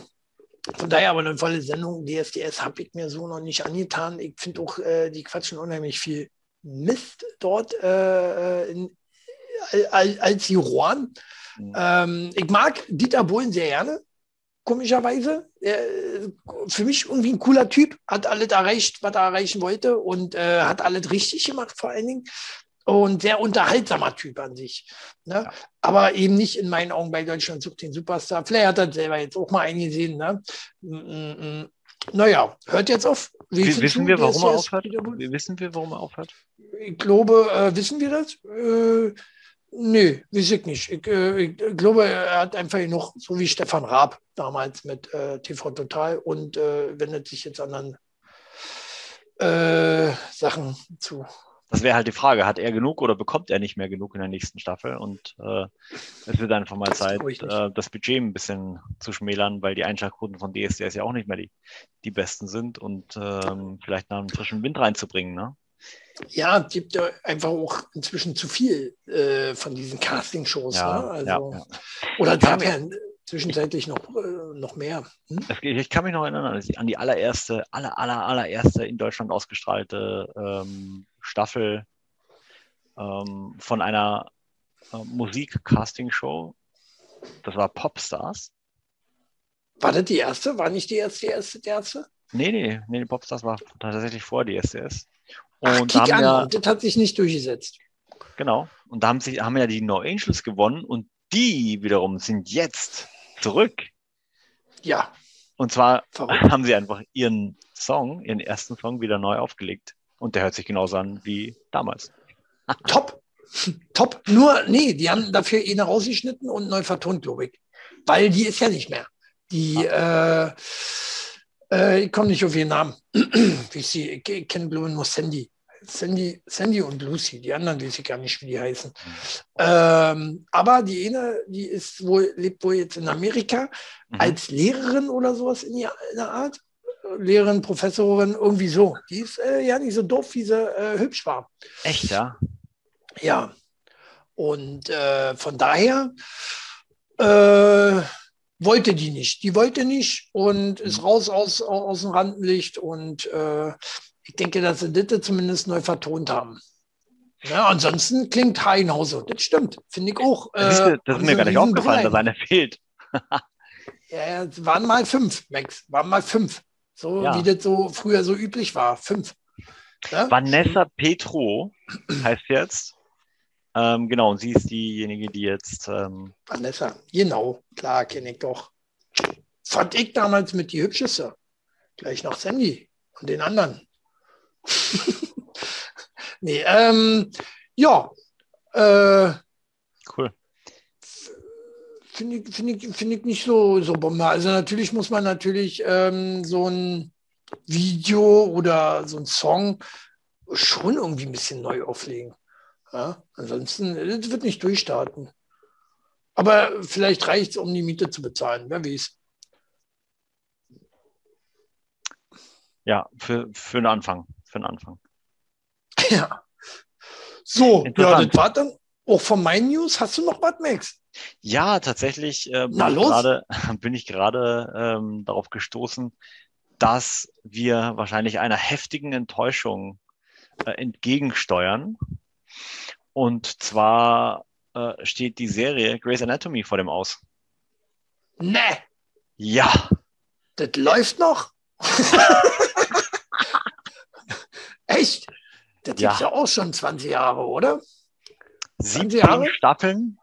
von daher aber eine volle Sendung. DSDS habe ich mir so noch nicht angetan. Ich finde auch, äh, die quatschen unheimlich viel Mist dort äh, in, als, als Juroren. Mhm. Ähm, ich mag Dieter Bohlen sehr gerne, komischerweise. Er, für mich irgendwie ein cooler Typ, hat alles erreicht, was er erreichen wollte und äh, hat alles richtig gemacht vor allen Dingen. Und sehr unterhaltsamer Typ an sich. Ne? Ja. Aber eben nicht in meinen Augen bei Deutschland sucht den Superstar. Flair hat das selber jetzt auch mal eingesehen. Ne? Mm, mm, mm. Naja, hört jetzt auf. Wie wissen wir, warum er aufhört? Wissen wir, warum er aufhört? Ich glaube, äh, wissen wir das? Äh, nee, weiß ich nicht. Ich, äh, ich, glaube, er hat einfach noch, so wie Stefan Raab damals mit äh, TV Total und äh, wendet sich jetzt anderen äh, Sachen zu. Das wäre halt die Frage, hat er genug oder bekommt er nicht mehr genug in der nächsten Staffel? Und äh, es wird einfach mal Zeit, äh, das Budget ein bisschen zu schmälern, weil die Einschaltquoten von DSDS ja auch nicht mehr die, die besten sind und ähm, vielleicht noch einen frischen Wind reinzubringen. Ne? Ja, es gibt ja einfach auch inzwischen zu viel äh, von diesen Casting-Shows. Ja, ne? also, ja, ja. Oder gab ja zwischenzeitlich noch, äh, noch mehr. Hm? Ich kann mich noch erinnern an die allererste, aller, aller, allererste in Deutschland ausgestrahlte ähm, Staffel ähm, von einer äh, Musik-Casting-Show. Das war Popstars. War das die erste? War nicht die erste, die erste, die erste? Nee, nee, nee, Popstars war tatsächlich vor die SDS. Und Ach, da haben ja, und das hat sich nicht durchgesetzt. Genau. Und da haben, sich, haben ja die No Angels gewonnen und die wiederum sind jetzt zurück. Ja. Und zwar Verrückt. haben sie einfach ihren Song, ihren ersten Song wieder neu aufgelegt. Und der hört sich genauso an wie damals. Top. Top. Nur, nee, die haben dafür eine rausgeschnitten und neu vertont, glaube ich. Weil die ist ja nicht mehr. Die, äh, äh, ich komme nicht auf ihren Namen. ich sie, ich kenne Blue nur Sandy. Sandy, Sandy und Lucy, die anderen weiß ich gar nicht, wie die heißen. Ähm, aber die eine, die ist wohl, lebt wohl jetzt in Amerika mhm. als Lehrerin oder sowas in, die, in der Art. Lehrerin, Professorin, irgendwie so. Die ist äh, ja nicht so doof, wie sie äh, hübsch war. Echt, ja? Ja. Und äh, von daher äh, wollte die nicht. Die wollte nicht und ist mhm. raus aus, aus dem Rampenlicht und äh, ich denke, dass sie das zumindest neu vertont haben. Ja, ansonsten klingt Heinhauser. Das stimmt, finde ich auch. Das, ist, das ist mir gar nicht aufgefallen, dass einer fehlt. ja, es waren mal fünf, Max. Waren mal fünf. So ja. wie das so früher so üblich war. Fünf. Ja? Vanessa Petro heißt jetzt. Ähm, genau, und sie ist diejenige, die jetzt. Ähm Vanessa, genau, klar, kenne ich doch. Fand ich damals mit die hübscheste. Gleich nach Sandy und den anderen. nee, ähm, ja. Äh, cool. Finde ich, find ich, find ich nicht so, so bombe. Also natürlich muss man natürlich ähm, so ein Video oder so ein Song schon irgendwie ein bisschen neu auflegen. Ja? Ansonsten, das wird nicht durchstarten. Aber vielleicht reicht es, um die Miete zu bezahlen, wer weiß. Ja, für, für einen Anfang für den Anfang. Ja. So, ja, das war dann auch von meinen News. Hast du noch was, Max? Ja, tatsächlich äh, bin, ich grade, bin, ich gerade ähm, darauf gestoßen, dass wir wahrscheinlich einer heftigen Enttäuschung äh, entgegensteuern. Und zwar äh, steht die Serie Grey's Anatomy vor dem Aus. Ne. Ja. Das läuft noch? Echt? Das ja. gibt ja auch schon 20 Jahre, oder? 17 Jahre? Staffeln,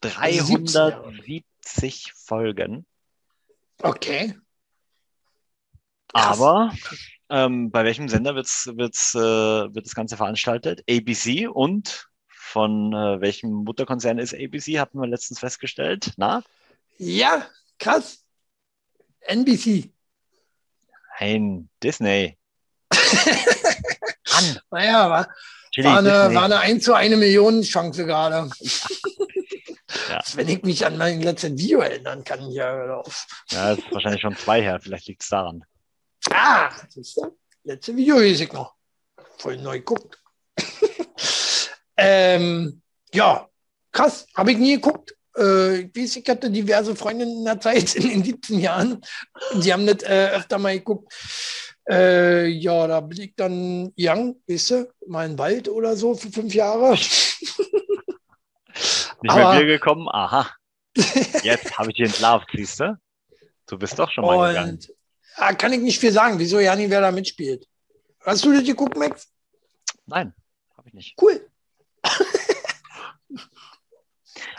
370 Folgen. Okay. Aber ähm, bei welchem Sender wird's, wird's, äh, wird das Ganze veranstaltet? ABC und von äh, welchem Mutterkonzern ist ABC? Hatten wir letztens festgestellt. Na? Ja, krass. NBC. Nein, Disney. Mann. Naja, war, war, eine, war eine 1 zu 1 Million Chance gerade. Ja. Wenn ich mich an mein letztes Video erinnern kann, ja. Auf. Ja, das ist wahrscheinlich schon zwei her, vielleicht liegt es daran. Ah, siehst du? Letzte Video ist ich noch. Voll neu guckt. Ähm, ja, krass, habe ich nie geguckt. Äh, ich weiß, ich hatte diverse Freundinnen in der Zeit, in den 17 Jahren. Die haben das äh, öfter mal geguckt. Äh, ja, da bin ich dann young, weißt du, mal den Wald oder so für fünf Jahre. Nicht Aber, mit mir gekommen? Aha. Jetzt habe ich dich entlarvt, siehst du? Du bist doch schon mal und, gegangen. Ja, kann ich nicht viel sagen, wieso Jani, wer da mitspielt. Hast du das geguckt, Max? Nein, habe ich nicht. Cool.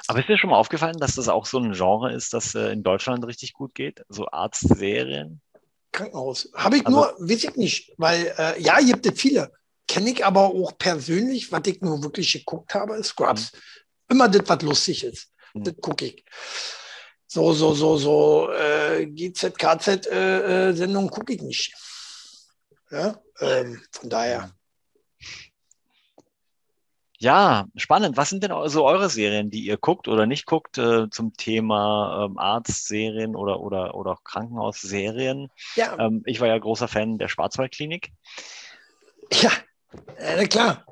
Aber ist dir schon mal aufgefallen, dass das auch so ein Genre ist, das äh, in Deutschland richtig gut geht? So Arztserien? Krankenhaus. Habe ich also, nur, weiß ich nicht, weil äh, ja, gibt es viele. Kenne ich aber auch persönlich, was ich nur wirklich geguckt habe, ist Scrubs. Mhm. Immer das, was lustig ist. Mhm. Das gucke ich. So, so, so, so äh, GZ, KZ-Sendungen äh, gucke ich nicht. Ja, ähm, von daher. Ja, spannend. Was sind denn so eure Serien, die ihr guckt oder nicht guckt äh, zum Thema ähm, Arztserien oder, oder, oder Krankenhausserien? Ja. Ähm, ich war ja großer Fan der Schwarzwaldklinik. Ja, äh, klar.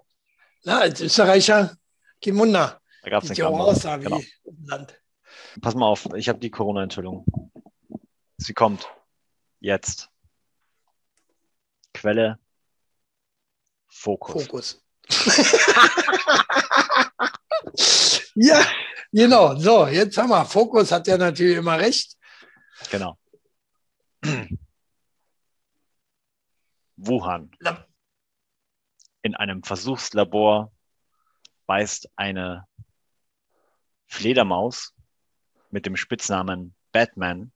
Na, als Österreicher, kein Wunder. Da gab es eine Kamera. Genau. Land. Pass mal auf, ich habe die Corona-Enthüllung. Sie kommt. Jetzt. Quelle. Fokus. Fokus. ja, genau. So, jetzt haben wir. Fokus hat ja natürlich immer recht. Genau. Wuhan. In einem Versuchslabor weist eine Fledermaus mit dem Spitznamen Batman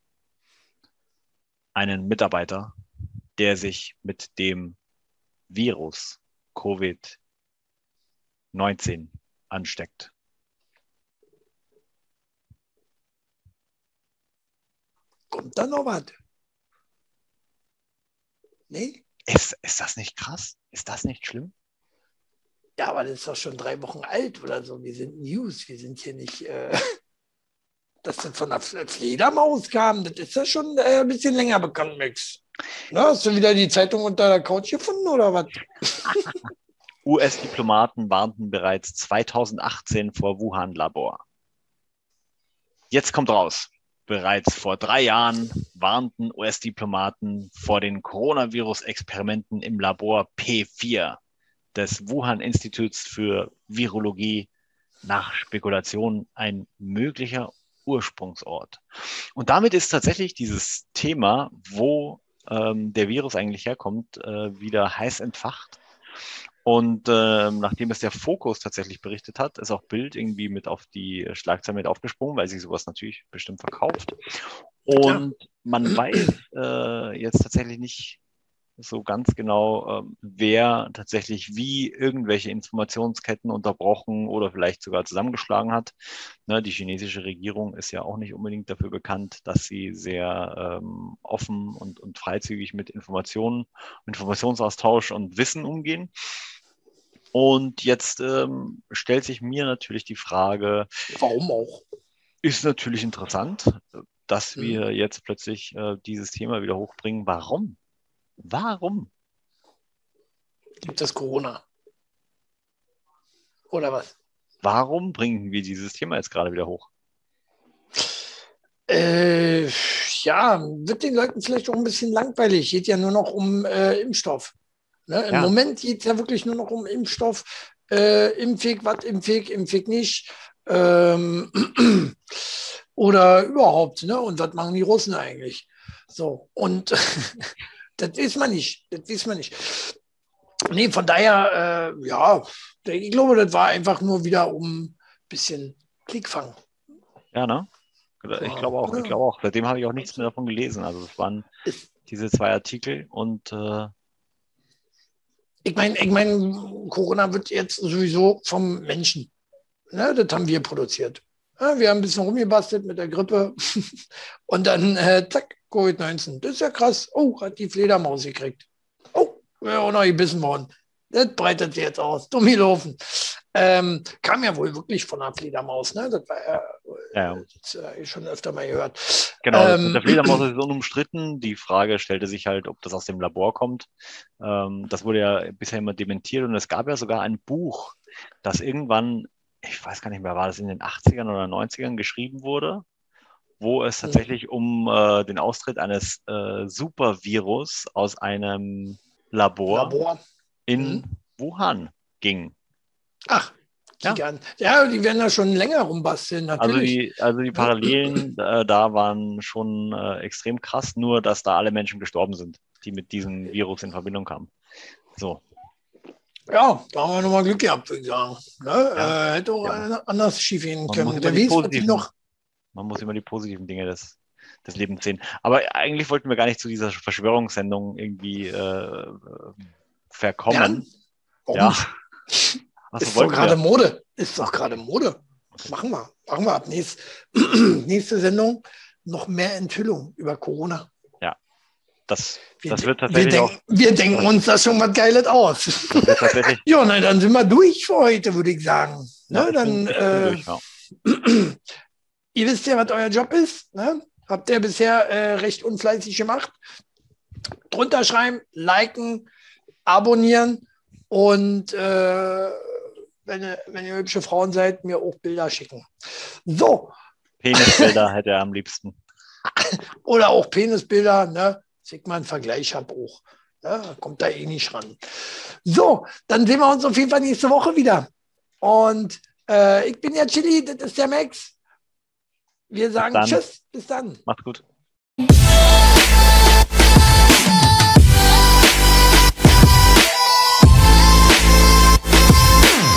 einen Mitarbeiter, der sich mit dem Virus Covid-19 ansteckt. Kommt da noch was? Nee? Ist, ist das nicht krass? Ist das nicht schlimm? Ja, aber das ist doch schon drei Wochen alt oder so. Wir sind News, wir sind hier nicht. Äh dass das von der Fledermaus kam, das ist ja schon äh, ein bisschen länger bekannt, Max. Na, hast du wieder die Zeitung unter der Couch gefunden oder was? US-Diplomaten warnten bereits 2018 vor Wuhan-Labor. Jetzt kommt raus. Bereits vor drei Jahren warnten US-Diplomaten vor den Coronavirus-Experimenten im Labor P4 des Wuhan-Instituts für Virologie nach Spekulation ein möglicher Ursprungsort. Und damit ist tatsächlich dieses Thema, wo ähm, der Virus eigentlich herkommt, äh, wieder heiß entfacht. Und äh, nachdem es der Fokus tatsächlich berichtet hat, ist auch Bild irgendwie mit auf die Schlagzeile mit aufgesprungen, weil sich sowas natürlich bestimmt verkauft. Und ja. man weiß äh, jetzt tatsächlich nicht so ganz genau, ähm, wer tatsächlich wie irgendwelche Informationsketten unterbrochen oder vielleicht sogar zusammengeschlagen hat. Ne, die chinesische Regierung ist ja auch nicht unbedingt dafür bekannt, dass sie sehr ähm, offen und, und freizügig mit Informationen, Informationsaustausch und Wissen umgehen. Und jetzt ähm, stellt sich mir natürlich die Frage, warum auch? Ist natürlich interessant, dass wir hm. jetzt plötzlich äh, dieses Thema wieder hochbringen. Warum? Warum? Gibt es Corona? Oder was? Warum bringen wir dieses Thema jetzt gerade wieder hoch? Äh, ja, wird den Leuten vielleicht auch ein bisschen langweilig. Geht ja nur noch um äh, Impfstoff. Ne? Im ja. Moment geht es ja wirklich nur noch um Impfstoff. Äh, Impfweg, was Impfweg, Impfweg nicht. Ähm, oder überhaupt. Ne? Und was machen die Russen eigentlich? So, und Das weiß man nicht. Das weiß man nicht. Nee, von daher, äh, ja, ich glaube, das war einfach nur wieder um ein bisschen Klickfang. Ja, ne? Ich glaube auch, ich glaube auch. Seitdem habe ich auch nichts mehr davon gelesen. Also es waren diese zwei Artikel und äh ich meine, ich mein, Corona wird jetzt sowieso vom Menschen. Ne, das haben wir produziert. Ja, wir haben ein bisschen rumgebastelt mit der Grippe und dann äh, zack, Covid-19. Das ist ja krass. Oh, hat die Fledermaus gekriegt. Oh, wäre auch noch gebissen worden. Das breitet sich jetzt aus. Dumm gelaufen. Ähm, kam ja wohl wirklich von einer Fledermaus, ne? Das war ja, ja. Das, äh, schon öfter mal gehört. Genau, ähm, der Fledermaus ist unumstritten. Die Frage stellte sich halt, ob das aus dem Labor kommt. Ähm, das wurde ja bisher immer dementiert und es gab ja sogar ein Buch dass irgendwann, ich weiß gar nicht mehr, war das in den 80ern oder 90ern geschrieben wurde, wo es tatsächlich um äh, den Austritt eines äh, Supervirus aus einem Labor, Labor. in mhm. Wuhan ging. Ach, ja. ja, die werden da schon länger rumbasteln. Also die, also die Parallelen äh, da waren schon äh, extrem krass, nur dass da alle Menschen gestorben sind, die mit diesem Virus in Verbindung kamen. So. Ja, da haben wir nochmal Glück gehabt, würde ich sagen. Ne? Ja. Äh, hätte auch ja. anders schief gehen können. Der Wies noch man muss immer die positiven Dinge des, des Lebens sehen. Aber eigentlich wollten wir gar nicht zu dieser Verschwörungssendung irgendwie äh, verkommen. Ja. ja. Was ist doch gerade Mode. Ist doch gerade Mode. Machen wir. Machen wir ab. Nächst, nächste Sendung noch mehr Enthüllung über Corona. Ja. Das, wir, das wird tatsächlich. Wir, denk, auch, wir denken uns da schon was Geiles aus. ja, nein, dann sind wir durch für heute, würde ich sagen. Ja, ne, dann. Äh, durch, ja. Ihr wisst ja, was euer Job ist. Ne? Habt ihr bisher äh, recht unfleißig gemacht. Drunter schreiben, liken, abonnieren und äh, wenn, ihr, wenn ihr hübsche Frauen seid, mir auch Bilder schicken. So. Penisbilder hätte er am liebsten. Oder auch Penisbilder, ne? Sieht mal einen Vergleich habe auch. Ne? Kommt da eh nicht ran. So, dann sehen wir uns auf jeden Fall nächste Woche wieder. Und äh, ich bin ja Chili, das ist der Max. Wir sagen bis Tschüss, bis dann. Macht's gut.